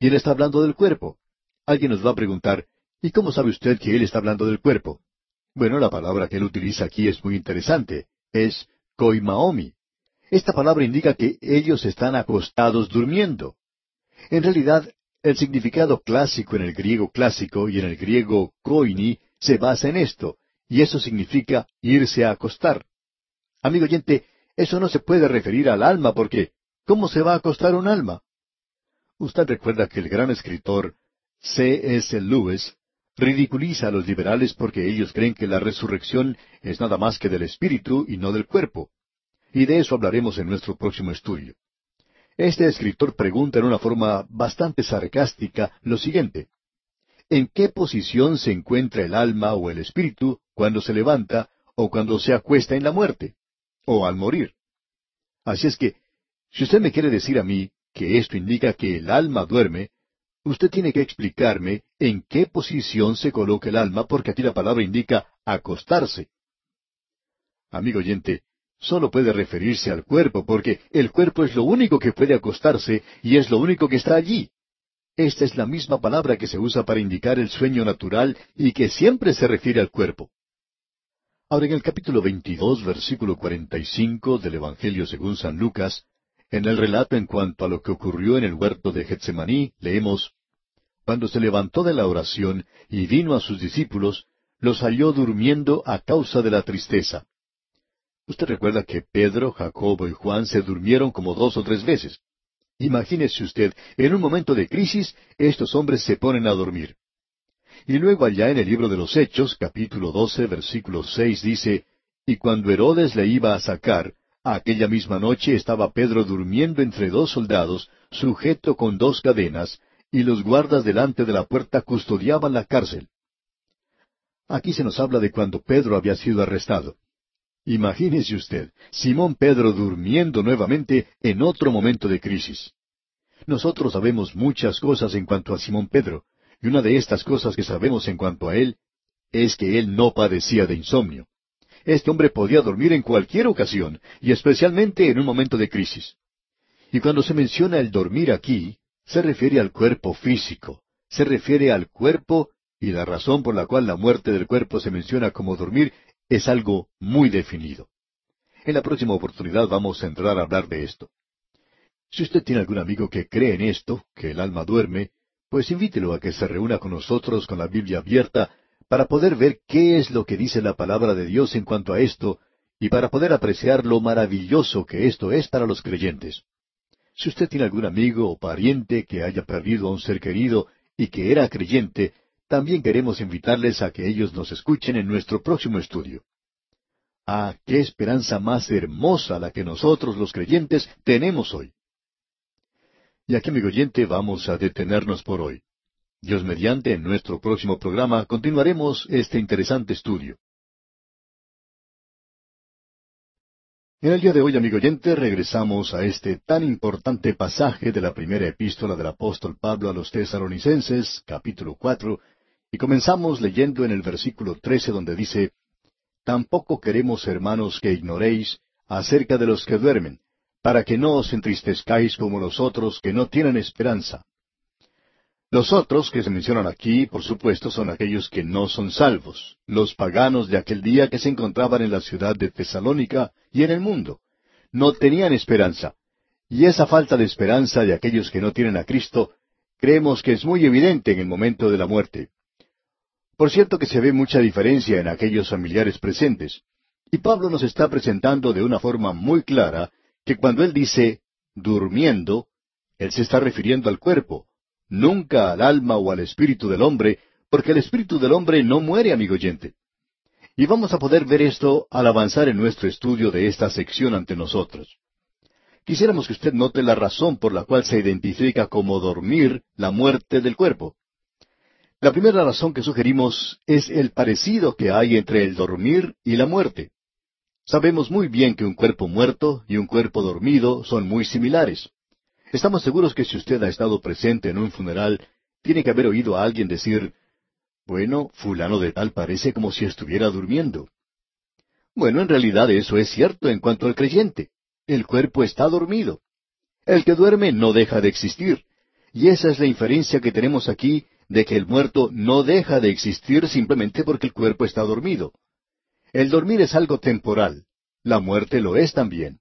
[SPEAKER 1] Y él está hablando del cuerpo. Alguien nos va a preguntar, ¿y cómo sabe usted que él está hablando del cuerpo? Bueno, la palabra que él utiliza aquí es muy interesante. Es koimaomi. Esta palabra indica que ellos están acostados durmiendo. En realidad, el significado clásico en el griego clásico y en el griego koini se basa en esto, y eso significa irse a acostar. Amigo oyente, eso no se puede referir al alma porque ¿cómo se va a acostar un alma? Usted recuerda que el gran escritor C. S. Lewis ridiculiza a los liberales porque ellos creen que la resurrección es nada más que del espíritu y no del cuerpo. Y de eso hablaremos en nuestro próximo estudio. Este escritor pregunta en una forma bastante sarcástica lo siguiente. ¿En qué posición se encuentra el alma o el espíritu cuando se levanta o cuando se acuesta en la muerte, o al morir. Así es que, si usted me quiere decir a mí que esto indica que el alma duerme, usted tiene que explicarme en qué posición se coloca el alma, porque aquí la palabra indica acostarse. Amigo oyente, solo puede referirse al cuerpo, porque el cuerpo es lo único que puede acostarse y es lo único que está allí. Esta es la misma palabra que se usa para indicar el sueño natural y que siempre se refiere al cuerpo. Ahora en el capítulo 22, versículo 45 del Evangelio según San Lucas, en el relato en cuanto a lo que ocurrió en el huerto de Getsemaní, leemos, Cuando se levantó de la oración y vino a sus discípulos, los halló durmiendo a causa de la tristeza. Usted recuerda que Pedro, Jacobo y Juan se durmieron como dos o tres veces. Imagínese usted, en un momento de crisis, estos hombres se ponen a dormir. Y luego allá en el libro de los Hechos, capítulo 12, versículo 6 dice, Y cuando Herodes le iba a sacar, aquella misma noche estaba Pedro durmiendo entre dos soldados, sujeto con dos cadenas, y los guardas delante de la puerta custodiaban la cárcel. Aquí se nos habla de cuando Pedro había sido arrestado. Imagínese usted, Simón Pedro durmiendo nuevamente en otro momento de crisis. Nosotros sabemos muchas cosas en cuanto a Simón Pedro, y una de estas cosas que sabemos en cuanto a él es que él no padecía de insomnio. Este hombre podía dormir en cualquier ocasión, y especialmente en un momento de crisis. Y cuando se menciona el dormir aquí, se refiere al cuerpo físico, se refiere al cuerpo, y la razón por la cual la muerte del cuerpo se menciona como dormir es algo muy definido. En la próxima oportunidad vamos a entrar a hablar de esto. Si usted tiene algún amigo que cree en esto, que el alma duerme, pues invítelo a que se reúna con nosotros con la Biblia abierta para poder ver qué es lo que dice la palabra de Dios en cuanto a esto y para poder apreciar lo maravilloso que esto es para los creyentes. Si usted tiene algún amigo o pariente que haya perdido a un ser querido y que era creyente, también queremos invitarles a que ellos nos escuchen en nuestro próximo estudio. Ah, qué esperanza más hermosa la que nosotros los creyentes tenemos hoy. Y aquí, amigo oyente, vamos a detenernos por hoy. Dios mediante, en nuestro próximo programa continuaremos este interesante estudio. En el día de hoy, amigo oyente, regresamos a este tan importante pasaje de la primera epístola del apóstol Pablo a los tesalonicenses, capítulo cuatro, y comenzamos leyendo en el versículo trece donde dice, Tampoco queremos, hermanos, que ignoréis acerca de los que duermen, para que no os entristezcáis como los otros que no tienen esperanza. Los otros que se mencionan aquí, por supuesto, son aquellos que no son salvos, los paganos de aquel día que se encontraban en la ciudad de Tesalónica y en el mundo. No tenían esperanza. Y esa falta de esperanza de aquellos que no tienen a Cristo, creemos que es muy evidente en el momento de la muerte. Por cierto que se ve mucha diferencia en aquellos familiares presentes. Y Pablo nos está presentando de una forma muy clara que cuando él dice durmiendo, él se está refiriendo al cuerpo, nunca al alma o al espíritu del hombre, porque el espíritu del hombre no muere, amigo oyente. Y vamos a poder ver esto al avanzar en nuestro estudio de esta sección ante nosotros. Quisiéramos que usted note la razón por la cual se identifica como dormir la muerte del cuerpo. La primera razón que sugerimos es el parecido que hay entre el dormir y la muerte. Sabemos muy bien que un cuerpo muerto y un cuerpo dormido son muy similares. Estamos seguros que si usted ha estado presente en un funeral, tiene que haber oído a alguien decir, bueno, fulano de tal parece como si estuviera durmiendo. Bueno, en realidad eso es cierto en cuanto al creyente. El cuerpo está dormido. El que duerme no deja de existir. Y esa es la inferencia que tenemos aquí de que el muerto no deja de existir simplemente porque el cuerpo está dormido. El dormir es algo temporal. La muerte lo es también.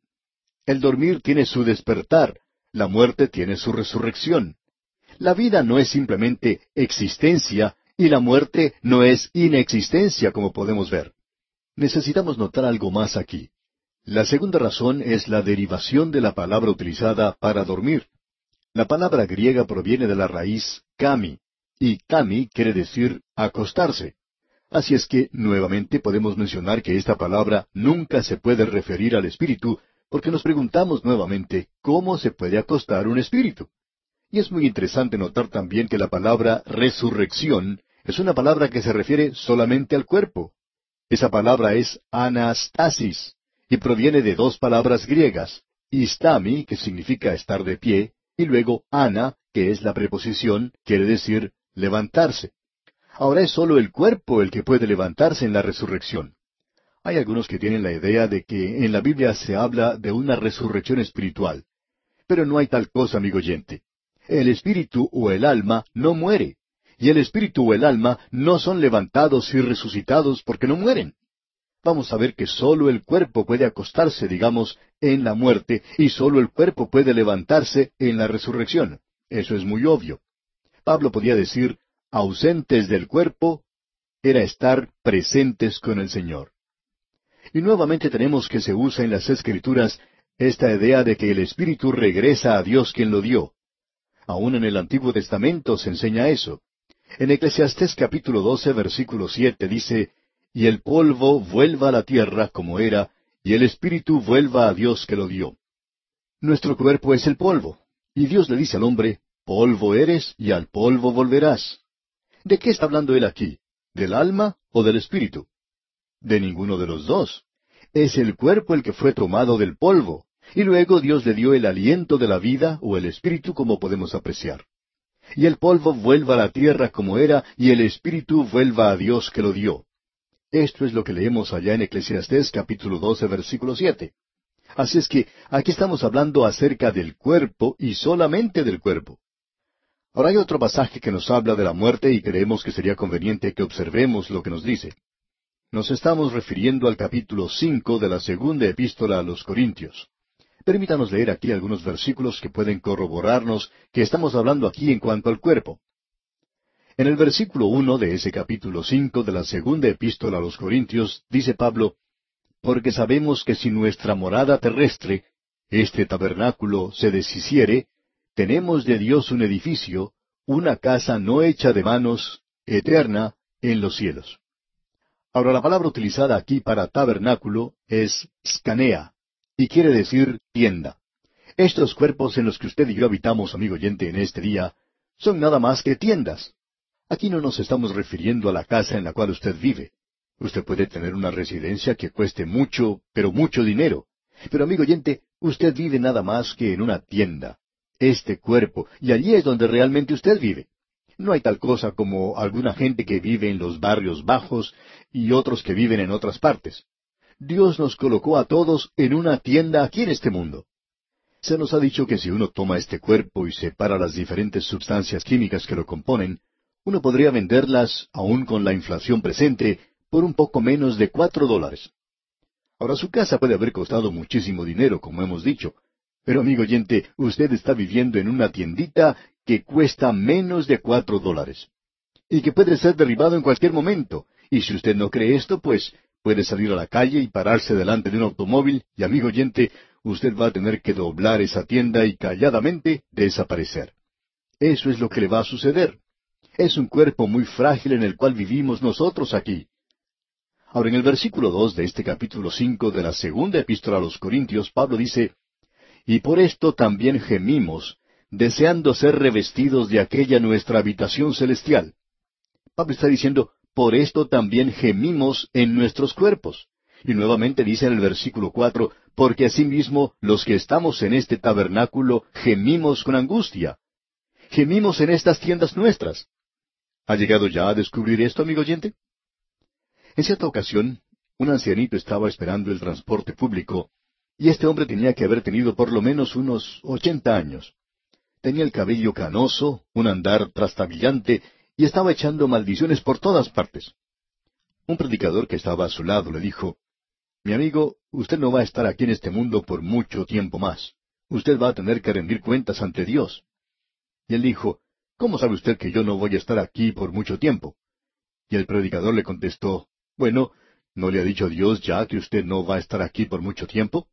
[SPEAKER 1] El dormir tiene su despertar, la muerte tiene su resurrección. La vida no es simplemente existencia y la muerte no es inexistencia como podemos ver. Necesitamos notar algo más aquí. La segunda razón es la derivación de la palabra utilizada para dormir. La palabra griega proviene de la raíz kami, y kami quiere decir acostarse. Así es que nuevamente podemos mencionar que esta palabra nunca se puede referir al espíritu, porque nos preguntamos nuevamente cómo se puede acostar un espíritu. Y es muy interesante notar también que la palabra resurrección es una palabra que se refiere solamente al cuerpo. Esa palabra es anastasis y proviene de dos palabras griegas, istami, que significa estar de pie, y luego ana, que es la preposición, quiere decir levantarse. Ahora es solo el cuerpo el que puede levantarse en la resurrección. Hay algunos que tienen la idea de que en la Biblia se habla de una resurrección espiritual. Pero no hay tal cosa, amigo oyente. El espíritu o el alma no muere, y el espíritu o el alma no son levantados y resucitados porque no mueren. Vamos a ver que sólo el cuerpo puede acostarse, digamos, en la muerte, y sólo el cuerpo puede levantarse en la resurrección. Eso es muy obvio. Pablo podía decir, ausentes del cuerpo, era estar presentes con el Señor. Y nuevamente tenemos que se usa en las Escrituras esta idea de que el Espíritu regresa a Dios quien lo dio. Aún en el Antiguo Testamento se enseña eso. En Eclesiastés capítulo 12, versículo 7 dice, Y el polvo vuelva a la tierra como era, y el Espíritu vuelva a Dios que lo dio. Nuestro cuerpo es el polvo, y Dios le dice al hombre, Polvo eres y al polvo volverás. ¿De qué está hablando él aquí? ¿Del alma o del Espíritu? De ninguno de los dos. Es el cuerpo el que fue tomado del polvo, y luego Dios le dio el aliento de la vida o el espíritu como podemos apreciar. Y el polvo vuelva a la tierra como era, y el espíritu vuelva a Dios que lo dio. Esto es lo que leemos allá en Eclesiastés capítulo 12 versículo 7. Así es que aquí estamos hablando acerca del cuerpo y solamente del cuerpo. Ahora hay otro pasaje que nos habla de la muerte y creemos que sería conveniente que observemos lo que nos dice. Nos estamos refiriendo al capítulo cinco de la segunda epístola a los Corintios. Permítanos leer aquí algunos versículos que pueden corroborarnos que estamos hablando aquí en cuanto al cuerpo. En el versículo uno de ese capítulo cinco de la segunda epístola a los Corintios dice Pablo, Porque sabemos que si nuestra morada terrestre, este tabernáculo, se deshiciere, tenemos de Dios un edificio, una casa no hecha de manos, eterna, en los cielos. Ahora la palabra utilizada aquí para tabernáculo es scanea y quiere decir tienda. Estos cuerpos en los que usted y yo habitamos, amigo oyente, en este día, son nada más que tiendas. Aquí no nos estamos refiriendo a la casa en la cual usted vive. Usted puede tener una residencia que cueste mucho, pero mucho dinero. Pero amigo oyente, usted vive nada más que en una tienda. Este cuerpo, y allí es donde realmente usted vive. No hay tal cosa como alguna gente que vive en los barrios bajos y otros que viven en otras partes. Dios nos colocó a todos en una tienda aquí en este mundo. Se nos ha dicho que si uno toma este cuerpo y separa las diferentes sustancias químicas que lo componen, uno podría venderlas, aun con la inflación presente, por un poco menos de cuatro dólares. Ahora su casa puede haber costado muchísimo dinero, como hemos dicho, pero amigo oyente, usted está viviendo en una tiendita que cuesta menos de cuatro dólares y que puede ser derribado en cualquier momento. Y si usted no cree esto, pues puede salir a la calle y pararse delante de un automóvil y, amigo oyente, usted va a tener que doblar esa tienda y calladamente desaparecer. Eso es lo que le va a suceder. Es un cuerpo muy frágil en el cual vivimos nosotros aquí. Ahora, en el versículo dos de este capítulo cinco de la segunda epístola a los Corintios, Pablo dice, Y por esto también gemimos, deseando ser revestidos de aquella nuestra habitación celestial. Pablo está diciendo, por esto también gemimos en nuestros cuerpos. Y nuevamente dice en el versículo cuatro, porque asimismo los que estamos en este tabernáculo gemimos con angustia. Gemimos en estas tiendas nuestras. ¿Ha llegado ya a descubrir esto, amigo oyente? En cierta ocasión, un ancianito estaba esperando el transporte público, y este hombre tenía que haber tenido por lo menos unos ochenta años. Tenía el cabello canoso, un andar trastabillante, y estaba echando maldiciones por todas partes. Un predicador que estaba a su lado le dijo, Mi amigo, usted no va a estar aquí en este mundo por mucho tiempo más. Usted va a tener que rendir cuentas ante Dios. Y él dijo, ¿Cómo sabe usted que yo no voy a estar aquí por mucho tiempo? Y el predicador le contestó, Bueno, ¿no le ha dicho Dios ya que usted no va a estar aquí por mucho tiempo?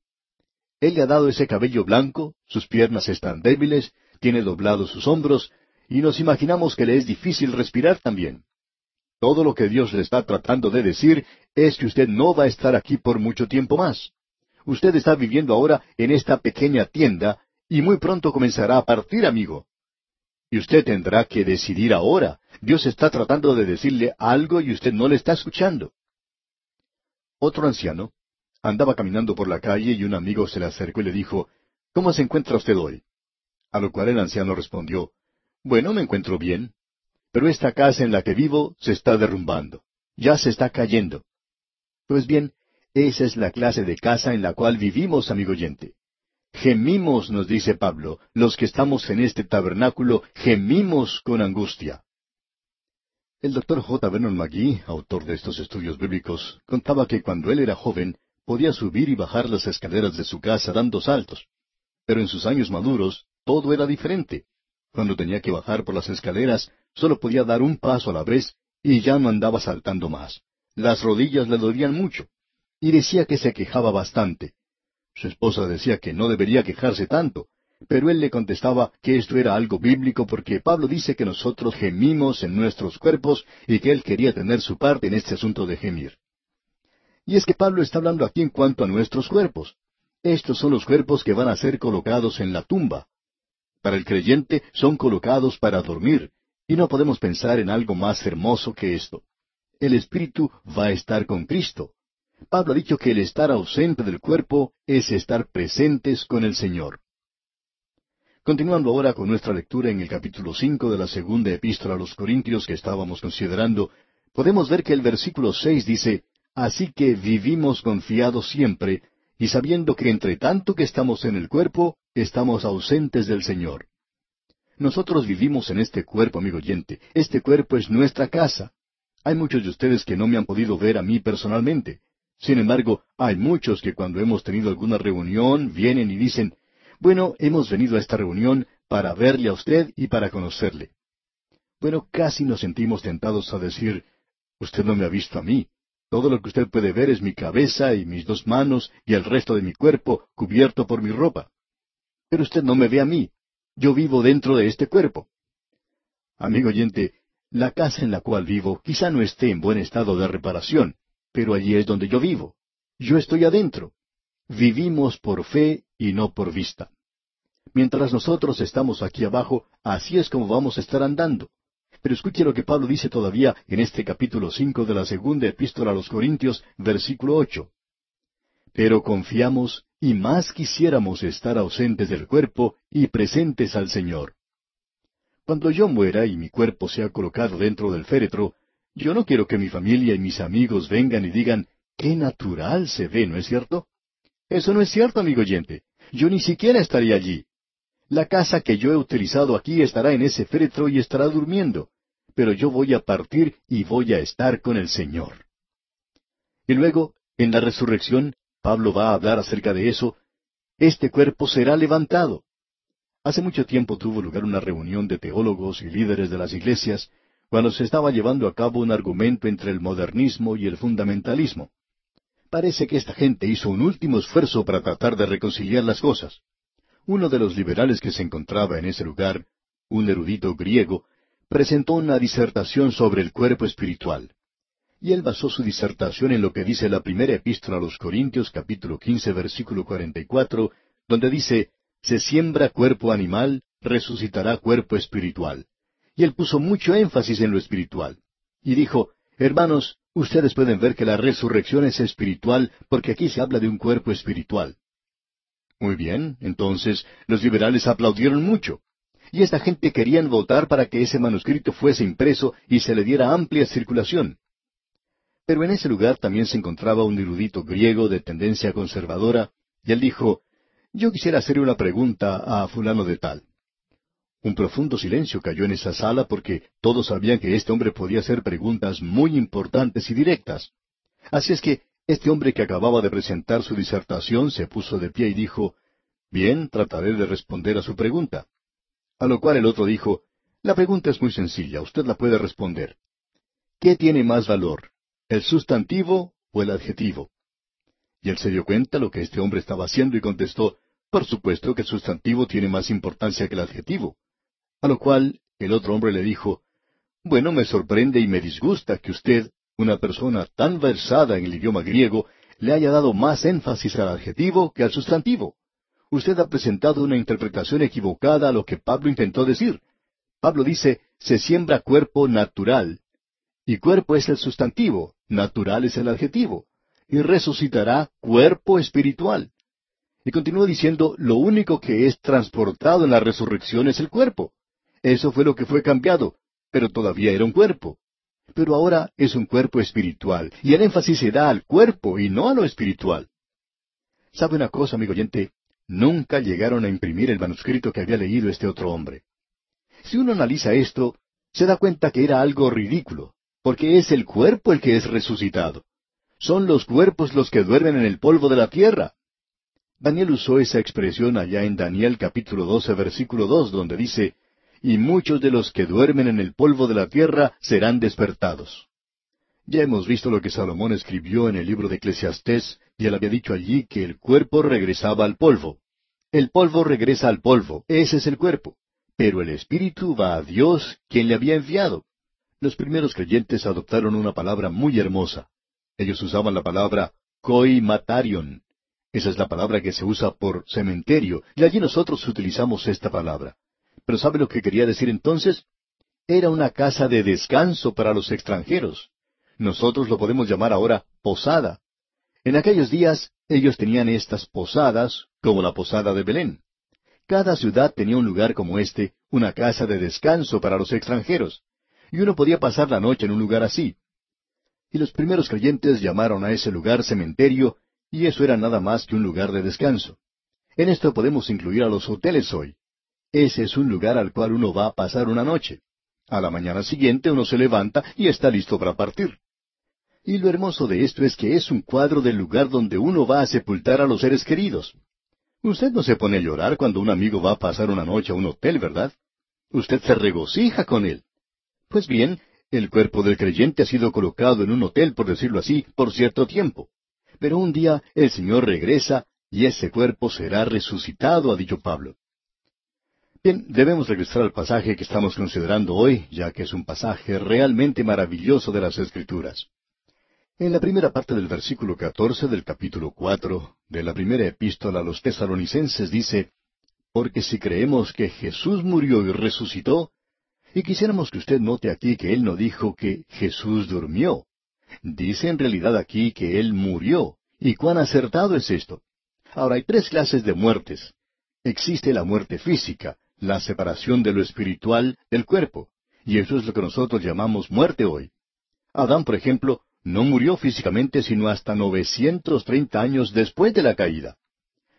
[SPEAKER 1] Él le ha dado ese cabello blanco, sus piernas están débiles, tiene doblados sus hombros, y nos imaginamos que le es difícil respirar también. Todo lo que Dios le está tratando de decir es que usted no va a estar aquí por mucho tiempo más. Usted está viviendo ahora en esta pequeña tienda y muy pronto comenzará a partir, amigo. Y usted tendrá que decidir ahora. Dios está tratando de decirle algo y usted no le está escuchando. Otro anciano andaba caminando por la calle y un amigo se le acercó y le dijo, ¿Cómo se encuentra usted hoy? A lo cual el anciano respondió, Bueno, me encuentro bien, pero esta casa en la que vivo se está derrumbando, ya se está cayendo. Pues bien, esa es la clase de casa en la cual vivimos, amigo oyente. Gemimos, nos dice Pablo, los que estamos en este tabernáculo, gemimos con angustia. El doctor J. Vernon McGee, autor de estos estudios bíblicos, contaba que cuando él era joven podía subir y bajar las escaleras de su casa dando saltos. Pero en sus años maduros todo era diferente. Cuando tenía que bajar por las escaleras, solo podía dar un paso a la vez y ya no andaba saltando más. Las rodillas le dolían mucho. Y decía que se quejaba bastante. Su esposa decía que no debería quejarse tanto, pero él le contestaba que esto era algo bíblico porque Pablo dice que nosotros gemimos en nuestros cuerpos y que él quería tener su parte en este asunto de gemir. Y es que Pablo está hablando aquí en cuanto a nuestros cuerpos. Estos son los cuerpos que van a ser colocados en la tumba. Para el creyente son colocados para dormir, y no podemos pensar en algo más hermoso que esto. El espíritu va a estar con Cristo. Pablo ha dicho que el estar ausente del cuerpo es estar presentes con el Señor. Continuando ahora con nuestra lectura en el capítulo cinco de la segunda epístola a los Corintios que estábamos considerando, podemos ver que el versículo seis dice Así que vivimos confiados siempre, y sabiendo que entre tanto que estamos en el cuerpo, estamos ausentes del Señor. Nosotros vivimos en este cuerpo, amigo oyente. Este cuerpo es nuestra casa. Hay muchos de ustedes que no me han podido ver a mí personalmente. Sin embargo, hay muchos que cuando hemos tenido alguna reunión vienen y dicen, bueno, hemos venido a esta reunión para verle a usted y para conocerle. Bueno, casi nos sentimos tentados a decir, usted no me ha visto a mí. Todo lo que usted puede ver es mi cabeza y mis dos manos y el resto de mi cuerpo cubierto por mi ropa. Pero usted no me ve a mí. Yo vivo dentro de este cuerpo. Amigo oyente, la casa en la cual vivo quizá no esté en buen estado de reparación, pero allí es donde yo vivo. Yo estoy adentro. Vivimos por fe y no por vista. Mientras nosotros estamos aquí abajo, así es como vamos a estar andando. Pero escuche lo que Pablo dice todavía en este capítulo cinco de la segunda epístola a los Corintios, versículo ocho. Pero confiamos y más quisiéramos estar ausentes del cuerpo y presentes al Señor. Cuando yo muera y mi cuerpo sea colocado dentro del féretro, yo no quiero que mi familia y mis amigos vengan y digan, qué natural se ve, ¿no es cierto? Eso no es cierto, amigo oyente. Yo ni siquiera estaría allí. La casa que yo he utilizado aquí estará en ese féretro y estará durmiendo pero yo voy a partir y voy a estar con el Señor. Y luego, en la resurrección, Pablo va a hablar acerca de eso, este cuerpo será levantado. Hace mucho tiempo tuvo lugar una reunión de teólogos y líderes de las iglesias, cuando se estaba llevando a cabo un argumento entre el modernismo y el fundamentalismo. Parece que esta gente hizo un último esfuerzo para tratar de reconciliar las cosas. Uno de los liberales que se encontraba en ese lugar, un erudito griego, presentó una disertación sobre el cuerpo espiritual. Y él basó su disertación en lo que dice la primera epístola a los Corintios capítulo quince versículo cuarenta y cuatro, donde dice, Se siembra cuerpo animal, resucitará cuerpo espiritual. Y él puso mucho énfasis en lo espiritual. Y dijo, Hermanos, ustedes pueden ver que la resurrección es espiritual porque aquí se habla de un cuerpo espiritual. Muy bien, entonces los liberales aplaudieron mucho y esta gente querían votar para que ese manuscrito fuese impreso y se le diera amplia circulación. Pero en ese lugar también se encontraba un erudito griego de tendencia conservadora, y él dijo, Yo quisiera hacer una pregunta a fulano de tal. Un profundo silencio cayó en esa sala porque todos sabían que este hombre podía hacer preguntas muy importantes y directas. Así es que este hombre que acababa de presentar su disertación se puso de pie y dijo, Bien, trataré de responder a su pregunta. A lo cual el otro dijo, La pregunta es muy sencilla, usted la puede responder. ¿Qué tiene más valor, el sustantivo o el adjetivo? Y él se dio cuenta lo que este hombre estaba haciendo y contestó, Por supuesto que el sustantivo tiene más importancia que el adjetivo. A lo cual el otro hombre le dijo, Bueno, me sorprende y me disgusta que usted, una persona tan versada en el idioma griego, le haya dado más énfasis al adjetivo que al sustantivo usted ha presentado una interpretación equivocada a lo que Pablo intentó decir. Pablo dice, se siembra cuerpo natural. Y cuerpo es el sustantivo, natural es el adjetivo. Y resucitará cuerpo espiritual. Y continúa diciendo, lo único que es transportado en la resurrección es el cuerpo. Eso fue lo que fue cambiado, pero todavía era un cuerpo. Pero ahora es un cuerpo espiritual, y el énfasis se da al cuerpo y no a lo espiritual. ¿Sabe una cosa, amigo oyente? Nunca llegaron a imprimir el manuscrito que había leído este otro hombre. Si uno analiza esto, se da cuenta que era algo ridículo, porque es el cuerpo el que es resucitado. Son los cuerpos los que duermen en el polvo de la tierra. Daniel usó esa expresión allá en Daniel capítulo 12 versículo 2 donde dice, y muchos de los que duermen en el polvo de la tierra serán despertados. Ya hemos visto lo que Salomón escribió en el libro de Eclesiastés, y él había dicho allí que el cuerpo regresaba al polvo. El polvo regresa al polvo, ese es el cuerpo. Pero el espíritu va a Dios, quien le había enviado. Los primeros creyentes adoptaron una palabra muy hermosa. Ellos usaban la palabra koi matarion. Esa es la palabra que se usa por cementerio, y allí nosotros utilizamos esta palabra. Pero ¿sabe lo que quería decir entonces? Era una casa de descanso para los extranjeros. Nosotros lo podemos llamar ahora posada. En aquellos días ellos tenían estas posadas, como la posada de Belén. Cada ciudad tenía un lugar como este, una casa de descanso para los extranjeros, y uno podía pasar la noche en un lugar así. Y los primeros creyentes llamaron a ese lugar cementerio, y eso era nada más que un lugar de descanso. En esto podemos incluir a los hoteles hoy. Ese es un lugar al cual uno va a pasar una noche. A la mañana siguiente uno se levanta y está listo para partir. Y lo hermoso de esto es que es un cuadro del lugar donde uno va a sepultar a los seres queridos. Usted no se pone a llorar cuando un amigo va a pasar una noche a un hotel, ¿verdad? Usted se regocija con él. Pues bien, el cuerpo del creyente ha sido colocado en un hotel, por decirlo así, por cierto tiempo. Pero un día el Señor regresa y ese cuerpo será resucitado, ha dicho Pablo. Bien, debemos regresar al pasaje que estamos considerando hoy, ya que es un pasaje realmente maravilloso de las Escrituras. En la primera parte del versículo catorce del capítulo cuatro de la primera epístola a los tesalonicenses dice, Porque si creemos que Jesús murió y resucitó, y quisiéramos que usted note aquí que Él no dijo que Jesús durmió. Dice en realidad aquí que Él murió. ¿Y cuán acertado es esto? Ahora hay tres clases de muertes. Existe la muerte física, la separación de lo espiritual del cuerpo. Y eso es lo que nosotros llamamos muerte hoy. Adán, por ejemplo, no murió físicamente sino hasta 930 años después de la caída.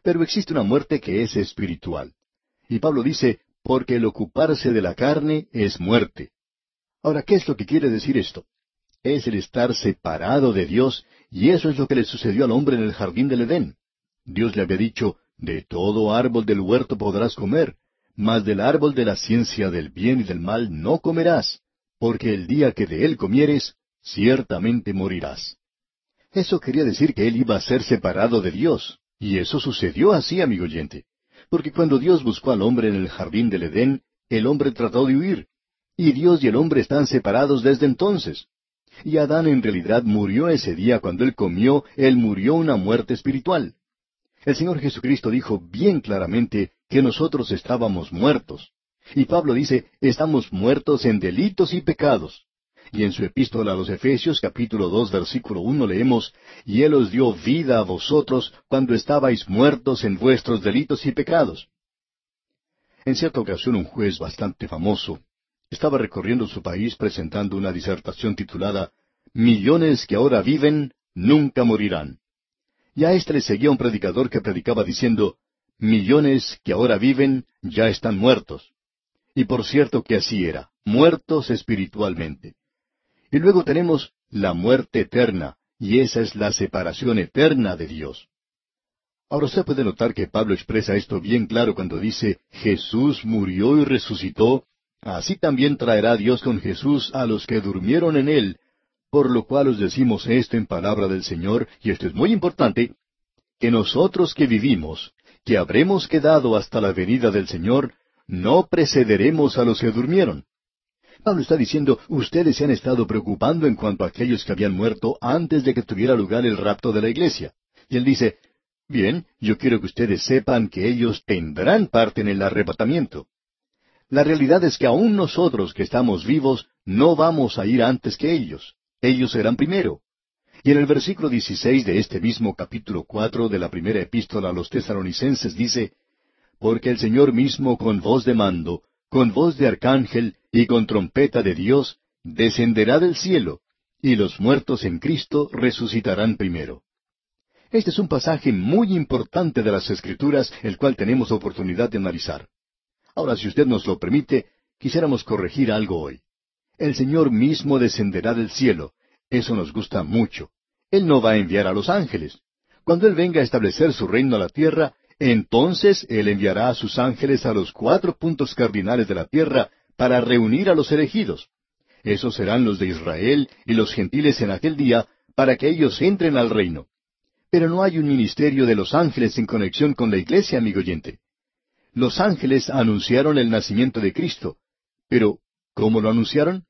[SPEAKER 1] Pero existe una muerte que es espiritual. Y Pablo dice, porque el ocuparse de la carne es muerte. Ahora, ¿qué es lo que quiere decir esto? Es el estar separado de Dios, y eso es lo que le sucedió al hombre en el jardín del Edén. Dios le había dicho, de todo árbol del huerto podrás comer, mas del árbol de la ciencia del bien y del mal no comerás, porque el día que de él comieres, ciertamente morirás. Eso quería decir que él iba a ser separado de Dios, y eso sucedió así, amigo oyente. Porque cuando Dios buscó al hombre en el jardín del Edén, el hombre trató de huir. Y Dios y el hombre están separados desde entonces. Y Adán en realidad murió ese día cuando él comió, él murió una muerte espiritual. El Señor Jesucristo dijo bien claramente que nosotros estábamos muertos. Y Pablo dice, estamos muertos en delitos y pecados. Y en su epístola a los Efesios capítulo dos versículo uno leemos, Y Él os dio vida a vosotros cuando estabais muertos en vuestros delitos y pecados. En cierta ocasión un juez bastante famoso estaba recorriendo su país presentando una disertación titulada Millones que ahora viven nunca morirán. Y a éste le seguía un predicador que predicaba diciendo Millones que ahora viven ya están muertos. Y por cierto que así era, muertos espiritualmente. Y luego tenemos la muerte eterna, y esa es la separación eterna de Dios. Ahora usted puede notar que Pablo expresa esto bien claro cuando dice, Jesús murió y resucitó, así también traerá Dios con Jesús a los que durmieron en él, por lo cual os decimos esto en palabra del Señor, y esto es muy importante, que nosotros que vivimos, que habremos quedado hasta la venida del Señor, no precederemos a los que durmieron. Pablo está diciendo, ustedes se han estado preocupando en cuanto a aquellos que habían muerto antes de que tuviera lugar el rapto de la iglesia. Y él dice, bien, yo quiero que ustedes sepan que ellos tendrán parte en el arrebatamiento. La realidad es que aún nosotros que estamos vivos no vamos a ir antes que ellos. Ellos serán primero. Y en el versículo 16 de este mismo capítulo cuatro de la primera epístola a los tesalonicenses dice, Porque el Señor mismo con voz de mando, con voz de arcángel y con trompeta de Dios, descenderá del cielo, y los muertos en Cristo resucitarán primero. Este es un pasaje muy importante de las Escrituras, el cual tenemos oportunidad de analizar. Ahora, si usted nos lo permite, quisiéramos corregir algo hoy. El Señor mismo descenderá del cielo. Eso nos gusta mucho. Él no va a enviar a los ángeles. Cuando Él venga a establecer su reino a la tierra, entonces Él enviará a sus ángeles a los cuatro puntos cardinales de la tierra para reunir a los elegidos. Esos serán los de Israel y los gentiles en aquel día, para que ellos entren al reino. Pero no hay un ministerio de los ángeles en conexión con la iglesia, amigo oyente. Los ángeles anunciaron el nacimiento de Cristo. Pero, ¿cómo lo anunciaron?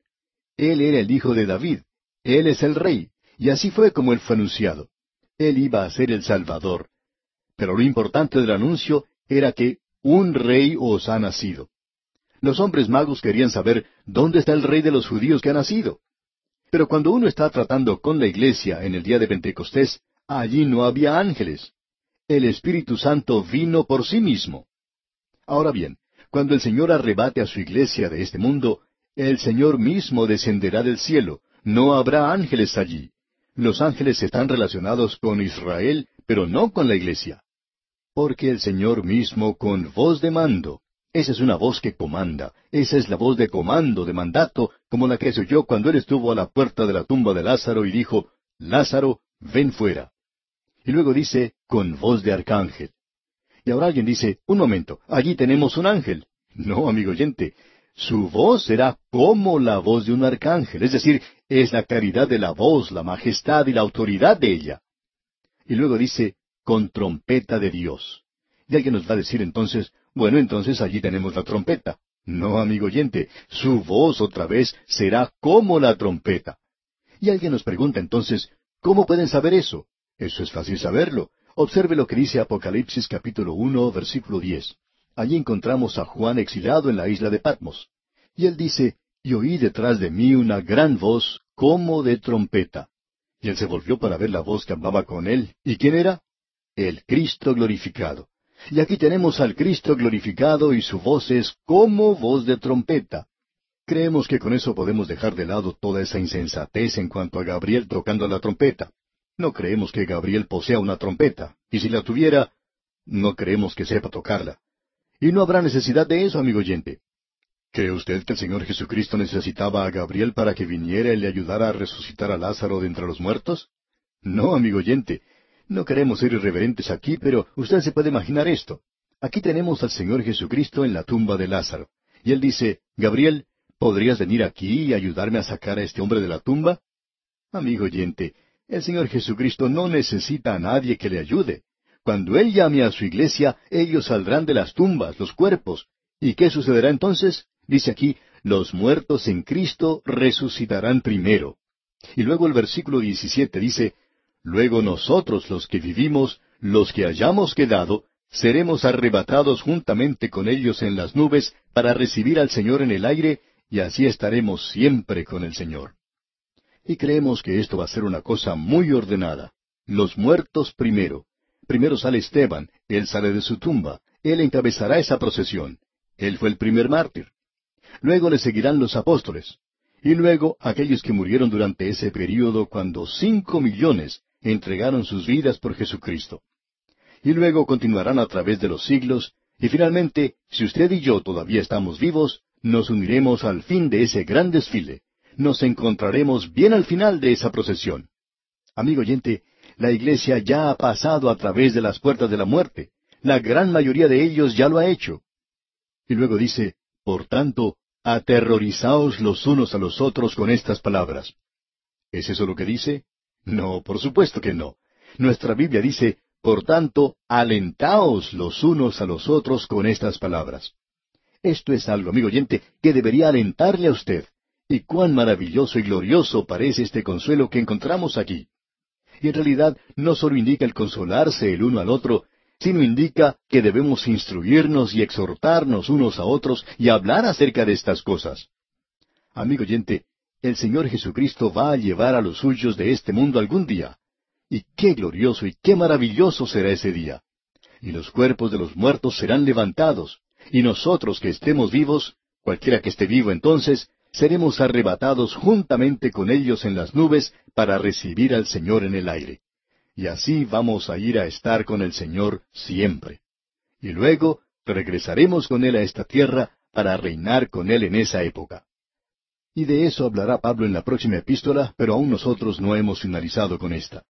[SPEAKER 1] Él era el hijo de David. Él es el rey. Y así fue como él fue anunciado. Él iba a ser el Salvador. Pero lo importante del anuncio era que un rey os ha nacido. Los hombres magos querían saber dónde está el rey de los judíos que ha nacido. Pero cuando uno está tratando con la iglesia en el día de Pentecostés, allí no había ángeles. El Espíritu Santo vino por sí mismo. Ahora bien, cuando el Señor arrebate a su iglesia de este mundo, el Señor mismo descenderá del cielo, no habrá ángeles allí. Los ángeles están relacionados con Israel, pero no con la iglesia porque el Señor mismo con voz de mando. Esa es una voz que comanda, esa es la voz de comando, de mandato, como la que se oyó cuando él estuvo a la puerta de la tumba de Lázaro y dijo, Lázaro, ven fuera. Y luego dice, con voz de arcángel. Y ahora alguien dice, un momento, allí tenemos un ángel. No, amigo oyente, su voz será como la voz de un arcángel, es decir, es la claridad de la voz, la majestad y la autoridad de ella. Y luego dice, con trompeta de Dios. Y alguien nos va a decir entonces, bueno, entonces allí tenemos la trompeta. No, amigo oyente, su voz otra vez será como la trompeta. Y alguien nos pregunta entonces, ¿cómo pueden saber eso? Eso es fácil saberlo. Observe lo que dice Apocalipsis capítulo uno, versículo diez. allí encontramos a Juan exilado en la isla de Patmos. Y él dice, y oí detrás de mí una gran voz como de trompeta. Y él se volvió para ver la voz que hablaba con él. ¿Y quién era? El Cristo glorificado. Y aquí tenemos al Cristo glorificado y su voz es como voz de trompeta. Creemos que con eso podemos dejar de lado toda esa insensatez en cuanto a Gabriel tocando la trompeta. No creemos que Gabriel posea una trompeta, y si la tuviera, no creemos que sepa tocarla. Y no habrá necesidad de eso, amigo oyente. ¿Cree usted que el Señor Jesucristo necesitaba a Gabriel para que viniera y le ayudara a resucitar a Lázaro de entre los muertos? No, amigo oyente. No queremos ser irreverentes aquí, pero usted se puede imaginar esto. Aquí tenemos al Señor Jesucristo en la tumba de Lázaro. Y él dice, Gabriel, ¿podrías venir aquí y ayudarme a sacar a este hombre de la tumba? Amigo oyente, el Señor Jesucristo no necesita a nadie que le ayude. Cuando Él llame a su iglesia, ellos saldrán de las tumbas, los cuerpos. ¿Y qué sucederá entonces? Dice aquí, los muertos en Cristo resucitarán primero. Y luego el versículo 17 dice, Luego nosotros los que vivimos, los que hayamos quedado, seremos arrebatados juntamente con ellos en las nubes para recibir al Señor en el aire, y así estaremos siempre con el Señor. Y creemos que esto va a ser una cosa muy ordenada. Los muertos primero. Primero sale Esteban, él sale de su tumba, él encabezará esa procesión. Él fue el primer mártir. Luego le seguirán los apóstoles. Y luego aquellos que murieron durante ese período cuando cinco millones entregaron sus vidas por Jesucristo. Y luego continuarán a través de los siglos, y finalmente, si usted y yo todavía estamos vivos, nos uniremos al fin de ese gran desfile. Nos encontraremos bien al final de esa procesión. Amigo oyente, la iglesia ya ha pasado a través de las puertas de la muerte. La gran mayoría de ellos ya lo ha hecho. Y luego dice, por tanto, aterrorizaos los unos a los otros con estas palabras. ¿Es eso lo que dice? No, por supuesto que no. Nuestra Biblia dice, por tanto, alentaos los unos a los otros con estas palabras. Esto es algo, amigo oyente, que debería alentarle a usted. Y cuán maravilloso y glorioso parece este consuelo que encontramos aquí. Y en realidad no solo indica el consolarse el uno al otro, sino indica que debemos instruirnos y exhortarnos unos a otros y hablar acerca de estas cosas. Amigo oyente, el Señor Jesucristo va a llevar a los suyos de este mundo algún día. Y qué glorioso y qué maravilloso será ese día. Y los cuerpos de los muertos serán levantados, y nosotros que estemos vivos, cualquiera que esté vivo entonces, seremos arrebatados juntamente con ellos en las nubes para recibir al Señor en el aire. Y así vamos a ir a estar con el Señor siempre. Y luego regresaremos con Él a esta tierra para reinar con Él en esa época. Y de eso hablará Pablo en la próxima epístola, pero aún nosotros no hemos finalizado con esta.